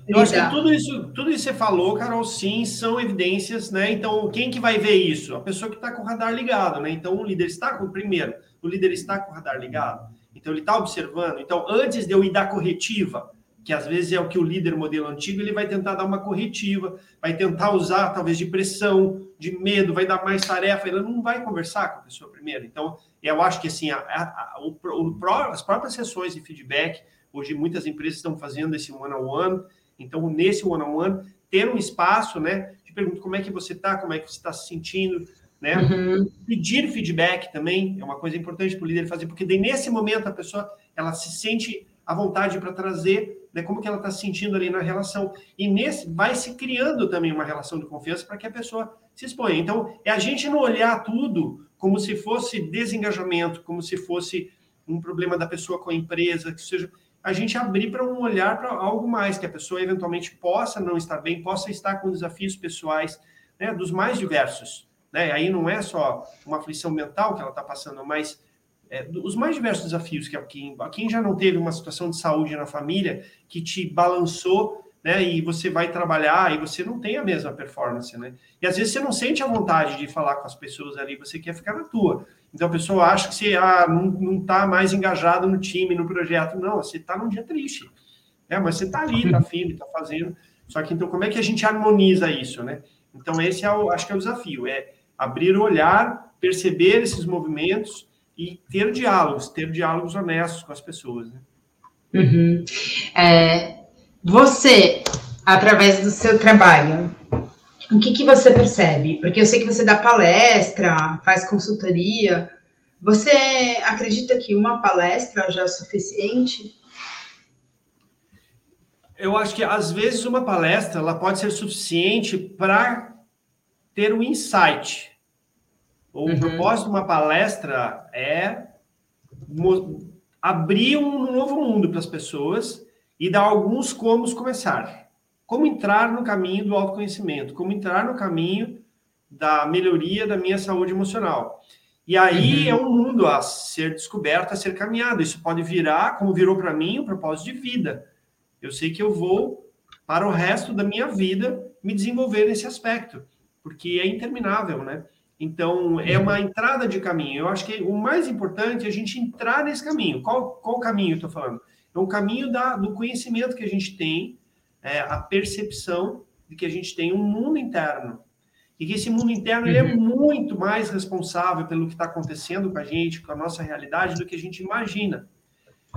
eu acho que tudo isso, tudo isso que você falou, Carol, sim, são evidências, né? Então, quem que vai ver isso? A pessoa que está com o radar ligado, né? Então, o líder está com, primeiro, o líder está com o radar ligado. Então, ele está observando. Então, antes de eu ir dar corretiva, que às vezes é o que o líder modelo antigo, ele vai tentar dar uma corretiva, vai tentar usar talvez de pressão, de medo, vai dar mais tarefa, ele não vai conversar com a pessoa primeiro. Então, eu acho que assim, a, a, o, o, as próprias sessões de feedback, hoje muitas empresas estão fazendo esse one-on-one, -on -one, então, nesse one-on-one, -on -one, ter um espaço, né? De pergunta como é que você está, como é que você está se sentindo, né? Uhum. Pedir feedback também é uma coisa importante para o líder fazer, porque daí, nesse momento a pessoa ela se sente à vontade para trazer né, como que ela está se sentindo ali na relação. E nesse vai se criando também uma relação de confiança para que a pessoa se exponha. Então, é a gente não olhar tudo como se fosse desengajamento, como se fosse um problema da pessoa com a empresa, que seja a gente abrir para um olhar para algo mais, que a pessoa eventualmente possa não estar bem, possa estar com desafios pessoais, né, dos mais diversos. Né? Aí não é só uma aflição mental que ela está passando, mas é, os mais diversos desafios que quem, quem já não teve uma situação de saúde na família que te balançou né? E você vai trabalhar e você não tem a mesma performance, né? E às vezes você não sente a vontade de falar com as pessoas ali, você quer ficar na tua. Então a pessoa acha que você ah, não, não tá mais engajado no time, no projeto. Não, você está num dia triste. É, mas você está ali, está firme, está fazendo. Só que então, como é que a gente harmoniza isso, né? Então, esse é o, acho que é o desafio, é abrir o olhar, perceber esses movimentos e ter diálogos, ter diálogos honestos com as pessoas, né? Uhum. É, você, através do seu trabalho, o que, que você percebe? Porque eu sei que você dá palestra, faz consultoria. Você acredita que uma palestra já é suficiente? Eu acho que às vezes uma palestra ela pode ser suficiente para ter um insight. O uhum. propósito de uma palestra é abrir um novo mundo para as pessoas e dar alguns como começar. Como entrar no caminho do autoconhecimento, como entrar no caminho da melhoria da minha saúde emocional. E aí uhum. é um mundo a ser descoberto, a ser caminhado. Isso pode virar, como virou para mim, um propósito de vida. Eu sei que eu vou, para o resto da minha vida, me desenvolver nesse aspecto, porque é interminável, né? Então, é uma entrada de caminho. Eu acho que o mais importante é a gente entrar nesse caminho. Qual, qual caminho eu estou falando? É um caminho da, do conhecimento que a gente tem, é, a percepção de que a gente tem um mundo interno. E que esse mundo interno uhum. ele é uhum. muito mais responsável pelo que está acontecendo com a gente, com a nossa realidade, do que a gente imagina.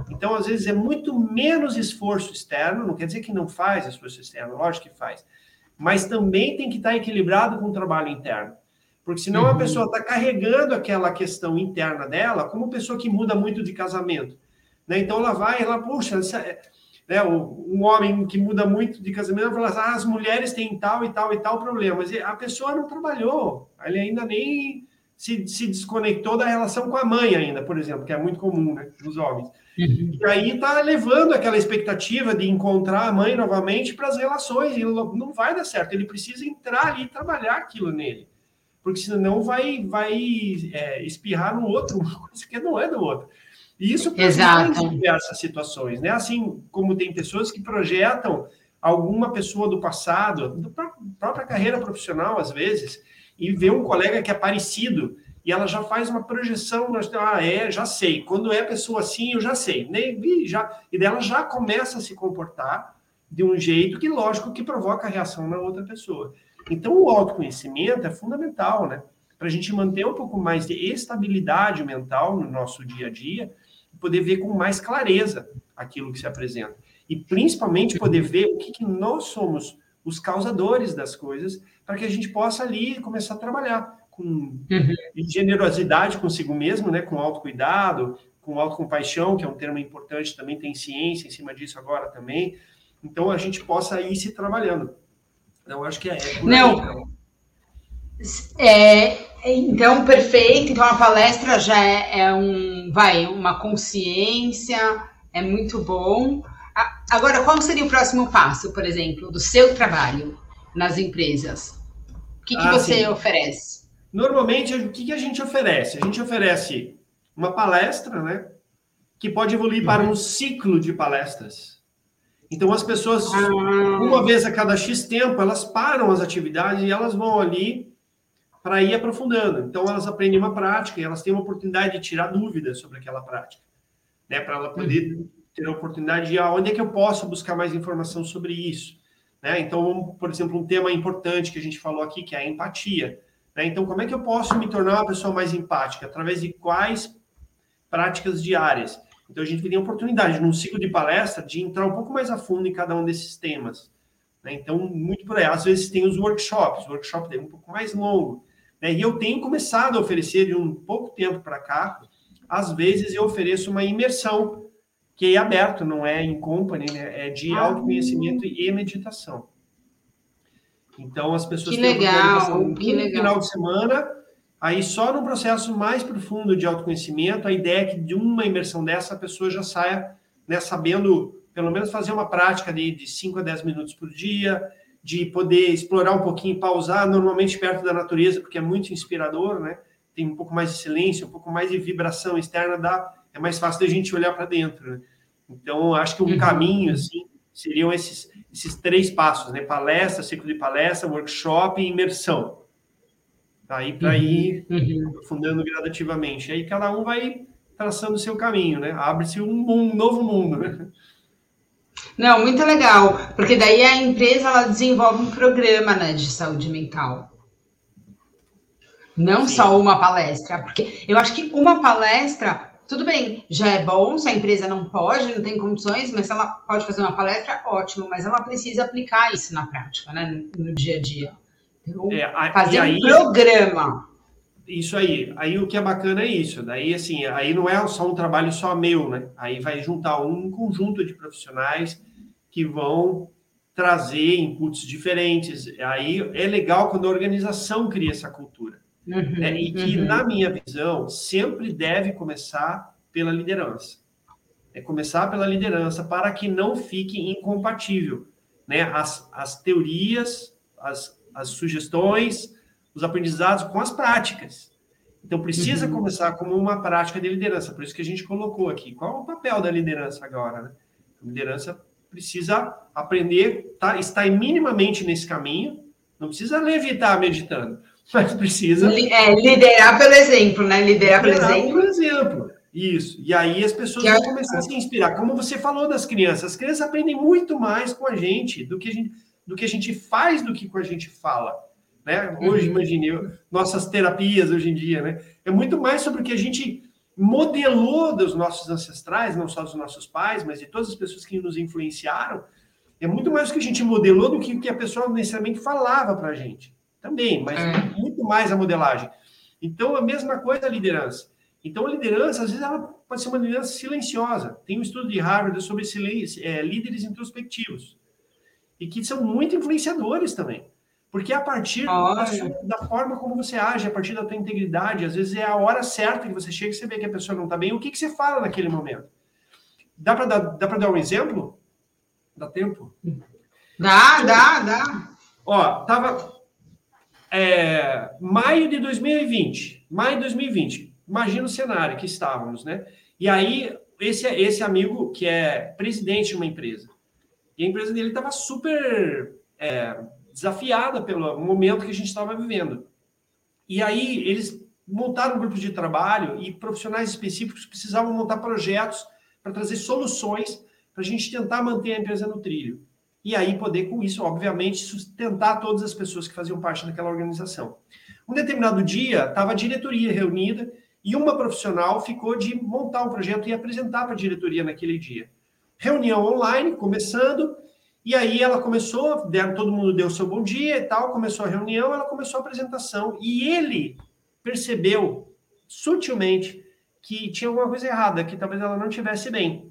Então, às vezes, é muito menos esforço externo, não quer dizer que não faz esforço externo, lógico que faz, mas também tem que estar tá equilibrado com o trabalho interno. Porque senão uhum. a pessoa está carregando aquela questão interna dela como pessoa que muda muito de casamento. Né? Então ela vai, ela, puxa, é, né, um homem que muda muito de casamento, fala assim, ah, as mulheres têm tal e tal e tal problema, mas a pessoa não trabalhou, ele ainda nem se, se desconectou da relação com a mãe ainda, por exemplo, que é muito comum né, nos homens. Uhum. E aí está levando aquela expectativa de encontrar a mãe novamente para as relações, e não vai dar certo, ele precisa entrar ali e trabalhar aquilo nele porque senão vai, vai é, espirrar no outro, uma coisa que não é do outro. E isso Exato. em diversas situações, né? Assim como tem pessoas que projetam alguma pessoa do passado, da própria carreira profissional, às vezes, e vê um colega que é parecido, e ela já faz uma projeção, ah, é, já sei. Quando é pessoa assim, eu já sei. Né? E, já, e dela já começa a se comportar de um jeito que, lógico, que provoca reação na outra pessoa. Então, o autoconhecimento é fundamental, né? Para a gente manter um pouco mais de estabilidade mental no nosso dia a dia, poder ver com mais clareza aquilo que se apresenta. E principalmente poder ver o que, que nós somos os causadores das coisas, para que a gente possa ali começar a trabalhar com uhum. generosidade consigo mesmo, né, com autocuidado, com autocompaixão, que é um termo importante, também tem ciência em cima disso agora também. Então a gente possa ir se trabalhando. Então acho que é, é Não. Aí, então. É, então, perfeito. Então, a palestra já é, é um, vai, uma consciência, é muito bom. Agora, qual seria o próximo passo, por exemplo, do seu trabalho nas empresas? O que, que ah, você sim. oferece? Normalmente, o que, que a gente oferece? A gente oferece uma palestra, né? Que pode evoluir uhum. para um ciclo de palestras. Então, as pessoas, ah. uma vez a cada X tempo, elas param as atividades e elas vão ali para ir aprofundando. Então, elas aprendem uma prática e elas têm uma oportunidade de tirar dúvidas sobre aquela prática, né? Para ela poder uhum. ter a oportunidade de onde é que eu posso buscar mais informação sobre isso. Né? Então, por exemplo, um tema importante que a gente falou aqui, que é a empatia. Né? Então, como é que eu posso me tornar uma pessoa mais empática? Através de quais práticas diárias? Então, a gente tem a oportunidade, num ciclo de palestra, de entrar um pouco mais a fundo em cada um desses temas. Né? Então, muito por aí. Às vezes tem os workshops, o workshop é um pouco mais longo. Né? E eu tenho começado a oferecer, de um pouco tempo para cá, às vezes eu ofereço uma imersão que é aberto, não é em company, né? é de ah. autoconhecimento e meditação. Então, as pessoas que legal, que legal. final de semana, aí só no processo mais profundo de autoconhecimento, a ideia é que de uma imersão dessa, a pessoa já saia né, sabendo, pelo menos, fazer uma prática de, de 5 a 10 minutos por dia, de poder explorar um pouquinho, pausar, normalmente perto da natureza, porque é muito inspirador, né? Tem um pouco mais de silêncio, um pouco mais de vibração externa, dá, é mais fácil da gente olhar para dentro. Né? Então, acho que um uhum. caminho assim seriam esses, esses três passos, né? Palestra, ciclo de palestra, workshop e imersão. Aí para uhum. ir uhum. aprofundando gradativamente. Aí cada um vai traçando o seu caminho, né? Abre-se um, um, novo mundo, né? Não, muito legal, porque daí a empresa ela desenvolve um programa né, de saúde mental. Não Sim. só uma palestra, porque eu acho que uma palestra tudo bem, já é bom, se a empresa não pode, não tem condições, mas se ela pode fazer uma palestra, ótimo, mas ela precisa aplicar isso na prática, né, no, dia a dia. É, fazer aí, um programa. Isso aí. Aí o que é bacana é isso. Daí, assim, aí não é só um trabalho só meu, né? Aí vai juntar um conjunto de profissionais que vão trazer inputs diferentes. Aí é legal quando a organização cria essa cultura. Uhum, é, e que, uhum. na minha visão, sempre deve começar pela liderança. É começar pela liderança para que não fique incompatível né? as, as teorias, as, as sugestões, os aprendizados com as práticas. Então, precisa uhum. começar como uma prática de liderança. Por isso que a gente colocou aqui. Qual é o papel da liderança agora? Né? A liderança precisa aprender, tá, estar minimamente nesse caminho, não precisa levitar meditando, mas precisa. É, liderar pelo exemplo, né? Liderar, liderar pelo exemplo. Pelo exemplo. Isso. E aí as pessoas que vão começar a se inspirar. Como você falou das crianças, as crianças aprendem muito mais com a gente do que a gente, do que a gente faz do que a gente fala. Né? Hoje, uhum. imagine, nossas terapias hoje em dia, né? É muito mais sobre o que a gente modelou dos nossos ancestrais, não só dos nossos pais, mas de todas as pessoas que nos influenciaram. É muito mais o que a gente modelou do que o que a pessoa necessariamente falava para a gente também, mas é. muito mais a modelagem. Então, a mesma coisa a liderança. Então, a liderança, às vezes, ela pode ser uma liderança silenciosa. Tem um estudo de Harvard sobre silêncio, é, líderes introspectivos, e que são muito influenciadores também. Porque a partir da, da, forma como você age, a partir da tua integridade, às vezes é a hora certa que você chega e você vê que a pessoa não está bem, o que, que você fala naquele momento? Dá para dar, dá dar um exemplo? Dá tempo? Dá, dá, dá. Ó, tava, é, maio de 2020, maio de 2020, imagina o cenário que estávamos, né? E aí, esse, esse amigo que é presidente de uma empresa, e a empresa dele estava super é, desafiada pelo momento que a gente estava vivendo. E aí, eles montaram um de trabalho e profissionais específicos precisavam montar projetos para trazer soluções para a gente tentar manter a empresa no trilho e aí poder, com isso, obviamente, sustentar todas as pessoas que faziam parte daquela organização. Um determinado dia, estava a diretoria reunida e uma profissional ficou de montar um projeto e apresentar para a diretoria naquele dia. Reunião online, começando, e aí ela começou, deram, todo mundo deu seu bom dia e tal, começou a reunião, ela começou a apresentação, e ele percebeu sutilmente que tinha alguma coisa errada, que talvez ela não tivesse bem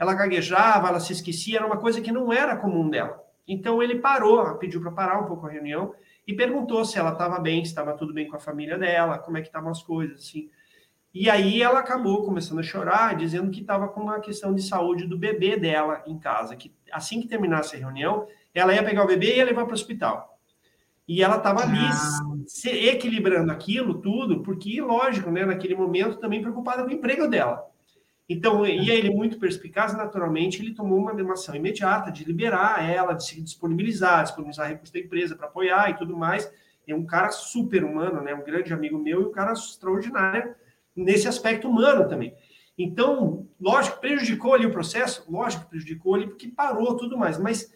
ela gaguejava, ela se esquecia, era uma coisa que não era comum dela. Então ele parou, pediu para parar um pouco a reunião e perguntou se ela estava bem, se estava tudo bem com a família dela, como é que estavam as coisas, assim. E aí ela acabou começando a chorar, dizendo que estava com uma questão de saúde do bebê dela em casa, que assim que terminasse a reunião, ela ia pegar o bebê e ia levar para o hospital. E ela estava ali ah. se equilibrando aquilo tudo, porque, lógico, né, naquele momento também preocupada com o emprego dela. Então, e ele muito perspicaz, naturalmente, ele tomou uma ação imediata de liberar ela, de se disponibilizar, disponibilizar recursos da empresa para apoiar e tudo mais. É um cara super humano, né? Um grande amigo meu e um cara extraordinário nesse aspecto humano também. Então, lógico, prejudicou ali o processo, lógico, prejudicou ali porque parou tudo mais, mas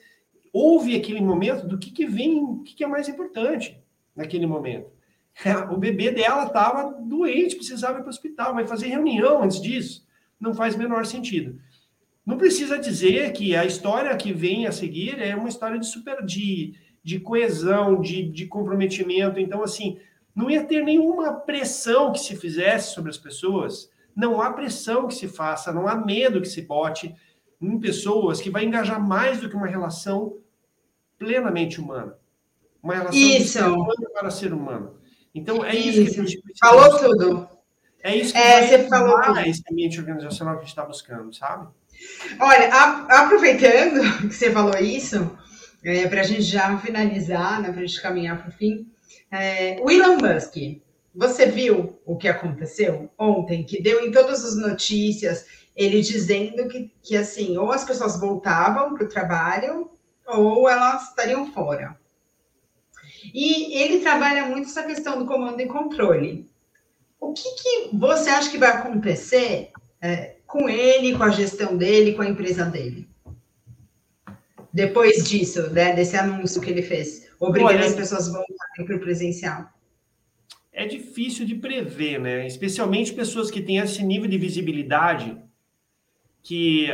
houve aquele momento do que, que vem, o que, que é mais importante naquele momento. O bebê dela estava doente, precisava ir para o hospital, vai fazer reunião antes disso. Não faz menor sentido. Não precisa dizer que a história que vem a seguir é uma história de super de, de coesão, de, de comprometimento. Então, assim, não ia ter nenhuma pressão que se fizesse sobre as pessoas. Não há pressão que se faça, não há medo que se bote em pessoas que vai engajar mais do que uma relação plenamente humana. Uma relação isso. de ser humano para ser humano. Então, é isso, isso que a gente precisa. Falou tudo. É isso que é, você falou esse ambiente organizacional que a gente está buscando, sabe? Olha, a, aproveitando que você falou isso, é, para a gente já finalizar, né, para a gente caminhar para o fim, é, o Elon Musk, você viu o que aconteceu ontem, que deu em todas as notícias, ele dizendo que, que assim, ou as pessoas voltavam para o trabalho, ou elas estariam fora. E ele trabalha muito essa questão do comando e controle. O que, que você acha que vai acontecer é, com ele, com a gestão dele, com a empresa dele? Depois disso, né, desse anúncio que ele fez obrigando Olha, as pessoas a voltarem para o presencial? É difícil de prever, né? Especialmente pessoas que têm esse nível de visibilidade, que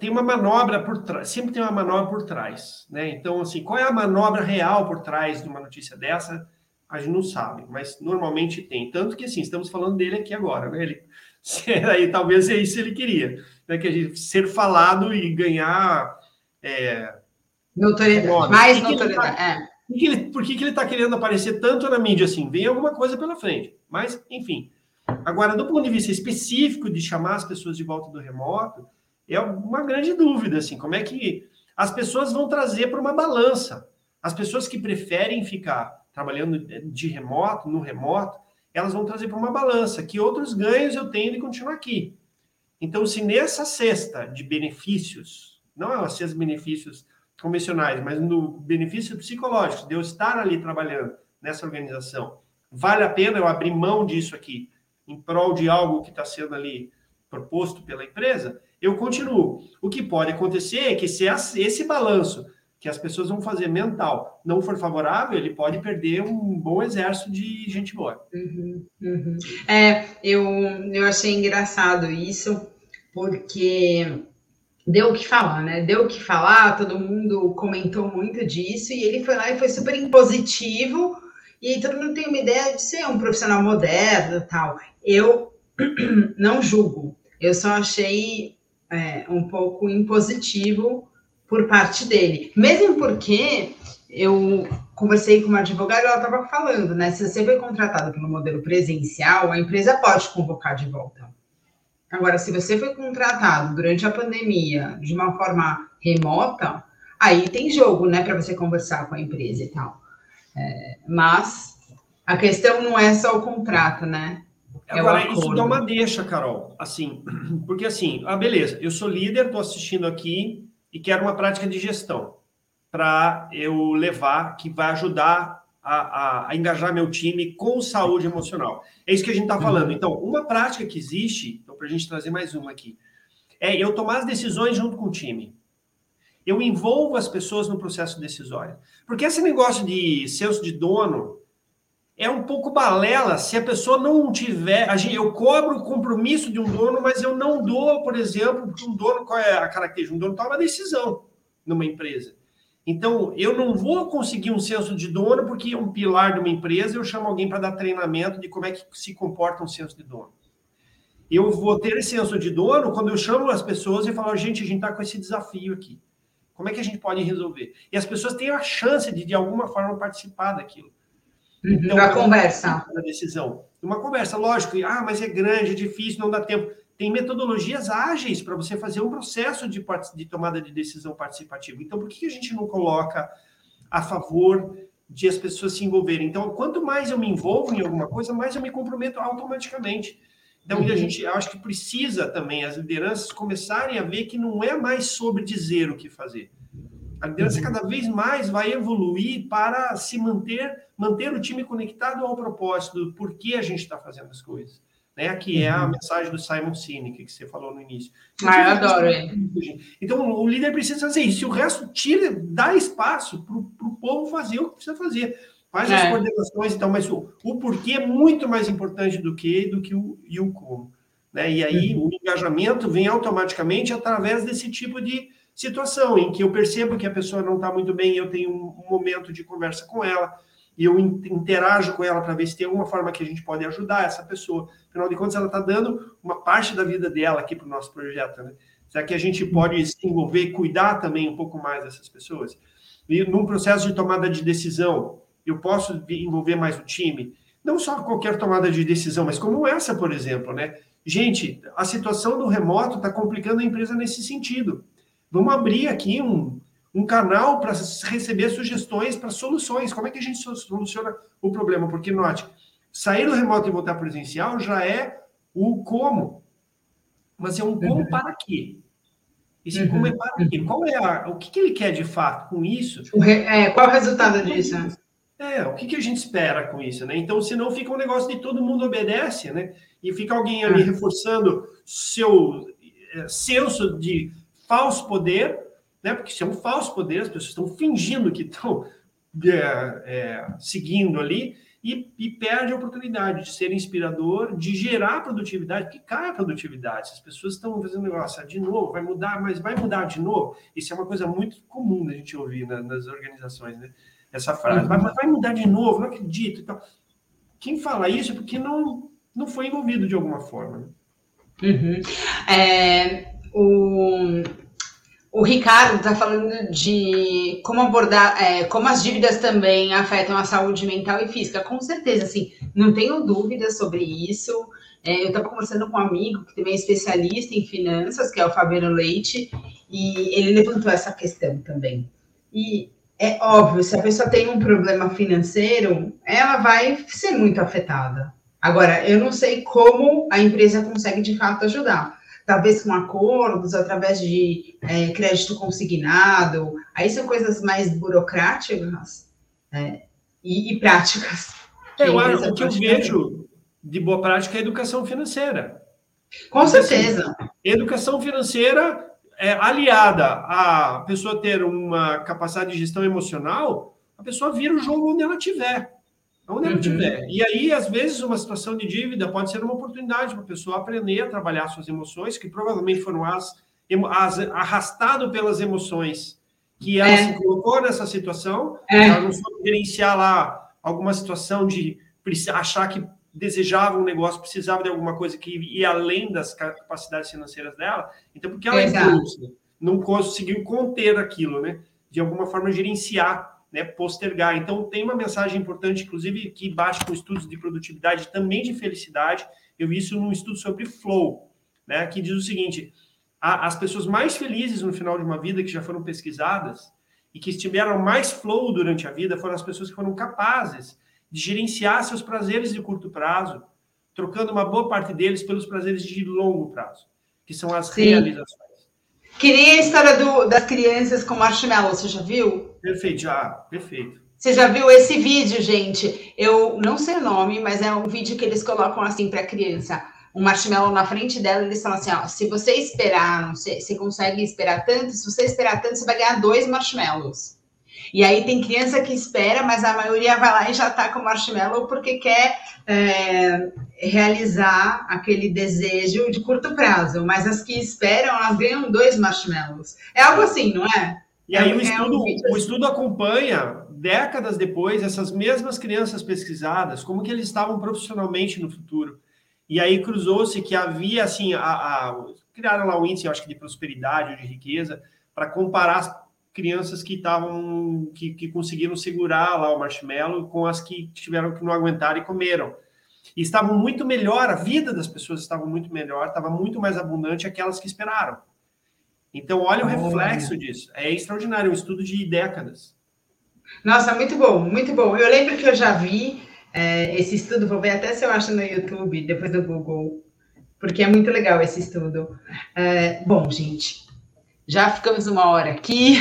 tem uma manobra por trás, sempre tem uma manobra por trás, né? Então, assim, qual é a manobra real por trás de uma notícia dessa? A gente não sabe, mas normalmente tem. Tanto que, assim, estamos falando dele aqui agora, né? Ele, aí, talvez é isso ele queria, né? Que a gente ser falado e ganhar é, notoriedade, mais notoriedade. Tá, é. Ele, por que, que ele está querendo aparecer tanto na mídia assim? Vem alguma coisa pela frente. Mas, enfim. Agora, do ponto de vista específico de chamar as pessoas de volta do remoto, é uma grande dúvida, assim, como é que as pessoas vão trazer para uma balança. As pessoas que preferem ficar trabalhando de remoto, no remoto, elas vão trazer para uma balança que outros ganhos eu tenho de continuar aqui. Então, se nessa cesta de benefícios, não é uma cesta de benefícios convencionais, mas no benefício psicológico de eu estar ali trabalhando nessa organização, vale a pena eu abrir mão disso aqui em prol de algo que está sendo ali proposto pela empresa, eu continuo. O que pode acontecer é que se esse balanço que as pessoas vão fazer mental não for favorável, ele pode perder um bom exército de gente boa. Uhum, uhum. É, eu, eu achei engraçado isso, porque deu o que falar, né? Deu o que falar, todo mundo comentou muito disso, e ele foi lá e foi super impositivo, e todo mundo tem uma ideia de ser um profissional moderno tal. Eu não julgo, eu só achei é, um pouco impositivo por parte dele, mesmo porque eu conversei com uma advogada, ela estava falando, né? Se você foi contratado pelo modelo presencial, a empresa pode convocar de volta. Agora, se você foi contratado durante a pandemia de uma forma remota, aí tem jogo, né, para você conversar com a empresa e tal. É, mas a questão não é só o contrato, né? É Agora, isso dá uma deixa, Carol. Assim, porque assim, ah, beleza, eu sou líder, estou assistindo aqui e quero uma prática de gestão para eu levar, que vai ajudar a, a, a, engajar meu time com saúde emocional. É isso que a gente está falando. Uhum. Então, uma prática que existe, para a gente trazer mais uma aqui, é eu tomar as decisões junto com o time. Eu envolvo as pessoas no processo decisório. Porque esse negócio de senso de dono é um pouco balela se a pessoa não tiver. Eu cobro o compromisso de um dono, mas eu não dou, por exemplo, porque um dono, qual é a característica? Um dono toma decisão numa empresa. Então, eu não vou conseguir um senso de dono porque um pilar de uma empresa eu chamo alguém para dar treinamento de como é que se comporta um senso de dono. Eu vou ter esse senso de dono quando eu chamo as pessoas e falo, gente, a gente está com esse desafio aqui. Como é que a gente pode resolver? E as pessoas têm a chance de, de alguma forma, participar daquilo. Uhum, então, Na conversa. Na decisão. Uma conversa, lógico, ah, mas é grande, é difícil, não dá tempo. Tem metodologias ágeis para você fazer um processo de, de tomada de decisão participativa. Então, por que a gente não coloca a favor de as pessoas se envolverem? Então, quanto mais eu me envolvo em alguma coisa, mais eu me comprometo automaticamente. Então, uhum. a gente, eu acho que precisa também as lideranças começarem a ver que não é mais sobre dizer o que fazer. A liderança uhum. cada vez mais vai evoluir para se manter, manter o time conectado ao propósito do porquê a gente está fazendo as coisas. Né? Que é a uhum. mensagem do Simon Sinek que você falou no início. Ah, eu adoro ele. Então, o líder precisa fazer isso. E o resto, tira, dá espaço para o povo fazer o que precisa fazer Faz é. as coordenações, então, mas o, o porquê é muito mais importante do que do que o e o como. Né? E aí uhum. o engajamento vem automaticamente através desse tipo de situação, em que eu percebo que a pessoa não está muito bem, eu tenho um, um momento de conversa com ela, e eu interajo com ela para ver se tem alguma forma que a gente pode ajudar essa pessoa. Afinal de contas, ela está dando uma parte da vida dela aqui para o nosso projeto. Né? Será que a gente uhum. pode se envolver e cuidar também um pouco mais dessas pessoas? E num processo de tomada de decisão, eu posso envolver mais o time. Não só qualquer tomada de decisão, mas como essa, por exemplo, né? Gente, a situação do remoto está complicando a empresa nesse sentido. Vamos abrir aqui um, um canal para receber sugestões para soluções. Como é que a gente soluciona o problema? Porque, note, sair do remoto e voltar presencial já é o como. Mas é um como uhum. para quê? Esse uhum. como é para quê? Qual é a, o que, que ele quer de fato com isso? Re, é, qual é o resultado disso? É, o que, que a gente espera com isso, né? Então, senão fica um negócio de todo mundo obedece, né? E fica alguém ali uhum. reforçando seu é, senso de falso poder, né? Porque isso é um falso poder, as pessoas estão fingindo que estão é, é, seguindo ali e, e, perde a oportunidade de ser inspirador, de gerar produtividade, porque cai a produtividade. As pessoas estão fazendo negócio, ah, de novo, vai mudar, mas vai mudar de novo. Isso é uma coisa muito comum da gente ouvir na, nas organizações, né? Essa frase. Uhum. Mas vai mudar de novo, não acredito. Então, quem fala isso é porque não, não foi envolvido de alguma forma. Né? Uhum. É, o, o Ricardo está falando de como abordar, é, como as dívidas também afetam a saúde mental e física. Com certeza, assim, não tenho dúvidas sobre isso. É, eu estava conversando com um amigo que também é especialista em finanças, que é o Fabiano Leite, e ele levantou essa questão também. E é óbvio, se a pessoa tem um problema financeiro, ela vai ser muito afetada. Agora, eu não sei como a empresa consegue de fato ajudar. Talvez com acordos, através de é, crédito consignado. Aí são coisas mais burocráticas é, e, e, práticas. É, eu acho, o que eu vejo de boa prática é educação financeira. Com assim, certeza. Assim, educação financeira é, aliada a pessoa ter uma capacidade de gestão emocional, a pessoa vira o jogo onde ela estiver. Onde ela estiver. Uhum. E aí, às vezes, uma situação de dívida pode ser uma oportunidade para a pessoa aprender a trabalhar suas emoções, que provavelmente foram as, as arrastado pelas emoções que ela é. se colocou nessa situação, é. ela não soube gerenciar lá alguma situação de achar que desejava um negócio, precisava de alguma coisa que ia além das capacidades financeiras dela, então porque ela impulsa, não conseguiu conter aquilo, né? De alguma forma gerenciar, né? Postergar. Então tem uma mensagem importante, inclusive, que bate com estudos de produtividade, também de felicidade. Eu vi isso num estudo sobre flow, né? Que diz o seguinte: a, as pessoas mais felizes no final de uma vida que já foram pesquisadas e que tiveram mais flow durante a vida foram as pessoas que foram capazes de gerenciar seus prazeres de curto prazo, trocando uma boa parte deles pelos prazeres de longo prazo, que são as Sim. realizações. Queria a história do, das crianças com marshmallow, você já viu? Perfeito, já, perfeito. Você já viu esse vídeo, gente? Eu não sei o nome, mas é um vídeo que eles colocam assim para a criança, um marshmallow na frente dela, eles falam assim: ó, se você esperar, você, você consegue esperar tanto, se você esperar tanto, você vai ganhar dois marshmallows. E aí tem criança que espera, mas a maioria vai lá e já tá com marshmallow porque quer é, realizar aquele desejo de curto prazo. Mas as que esperam, elas ganham dois marshmallows. É algo assim, não é? E aí é, o, estudo, é um o assim. estudo acompanha, décadas depois, essas mesmas crianças pesquisadas, como que eles estavam profissionalmente no futuro. E aí cruzou-se que havia, assim, a, a, criaram lá o índice, acho que de prosperidade ou de riqueza, para comparar crianças que estavam que, que conseguiram segurar lá o marshmallow com as que tiveram que não aguentar e comeram. E estavam muito melhor, a vida das pessoas estava muito melhor, estava muito mais abundante aquelas que esperaram. Então, olha o reflexo disso. É extraordinário, é um estudo de décadas. Nossa, muito bom, muito bom. Eu lembro que eu já vi é, esse estudo, vou ver até se eu acho no YouTube, depois do Google, porque é muito legal esse estudo. É, bom, gente, já ficamos uma hora aqui.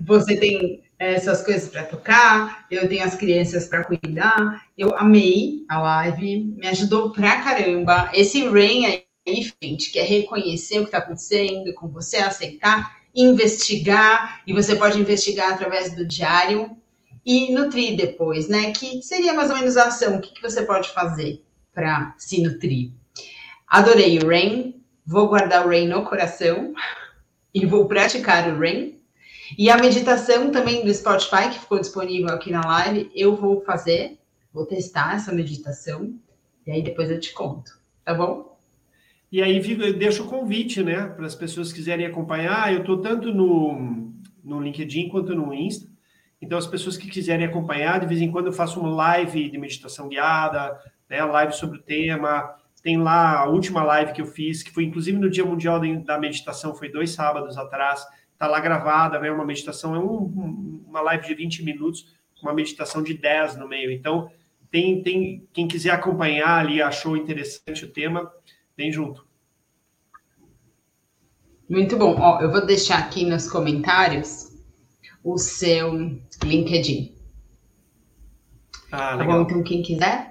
Você tem é, suas coisas para tocar, eu tenho as crianças para cuidar. Eu amei a live, me ajudou pra caramba. Esse rain aí, gente, que é reconhecer o que está acontecendo com você, aceitar, investigar, e você pode investigar através do diário e nutrir depois, né? Que seria mais ou menos a ação. O que, que você pode fazer para se nutrir? Adorei o rain, vou guardar o rain no coração e vou praticar o RAIN. E a meditação também do Spotify, que ficou disponível aqui na live, eu vou fazer, vou testar essa meditação, e aí depois eu te conto, tá bom? E aí deixo o convite, né, para as pessoas que quiserem acompanhar. Eu estou tanto no, no LinkedIn quanto no Insta. Então, as pessoas que quiserem acompanhar, de vez em quando eu faço uma live de meditação guiada, né, live sobre o tema. Tem lá a última live que eu fiz, que foi inclusive no Dia Mundial da Meditação, foi dois sábados atrás. Está lá gravada, né? uma meditação, é um, uma live de 20 minutos, uma meditação de 10 no meio. Então, tem, tem quem quiser acompanhar ali, achou interessante o tema, vem junto. Muito bom. Ó, eu vou deixar aqui nos comentários o seu LinkedIn. Ah, tá bom? Então, quem quiser,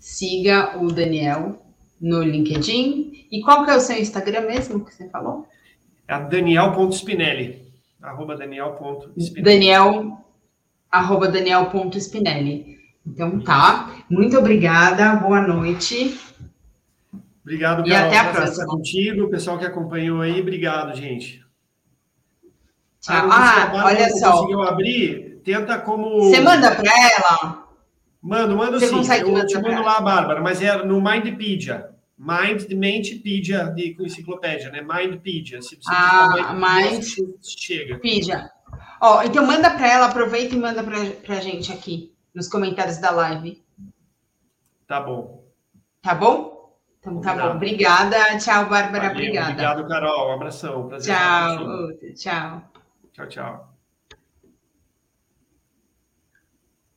siga o Daniel no LinkedIn. E qual que é o seu Instagram mesmo que você falou? É daniel.spinelli. Arroba daniel.spinelli. Daniel, arroba daniel.spinelli. Então tá. Muito obrigada. Boa noite. Obrigado, Carol. E até a próxima. contigo, o pessoal que acompanhou aí. Obrigado, gente. Tchau. Ah, ah olha só. conseguiu abrir, tenta como... Você manda para ela? Mando, mando Você sim. Consegue eu te mando lá, Bárbara, mas é no Mindpedia. Mind de Mentepedia de enciclopédia, né? Mindpedia. Se você ah, Mind chega. Pedia. Ó, então manda para ela, aproveita e manda para a gente aqui nos comentários da live. Tá bom. Tá bom? Então tá bom. Obrigada. Tchau, Bárbara. Valeu, obrigada. Obrigado, Carol. Um abração. Prazer tchau. Tchau. Tchau, tchau.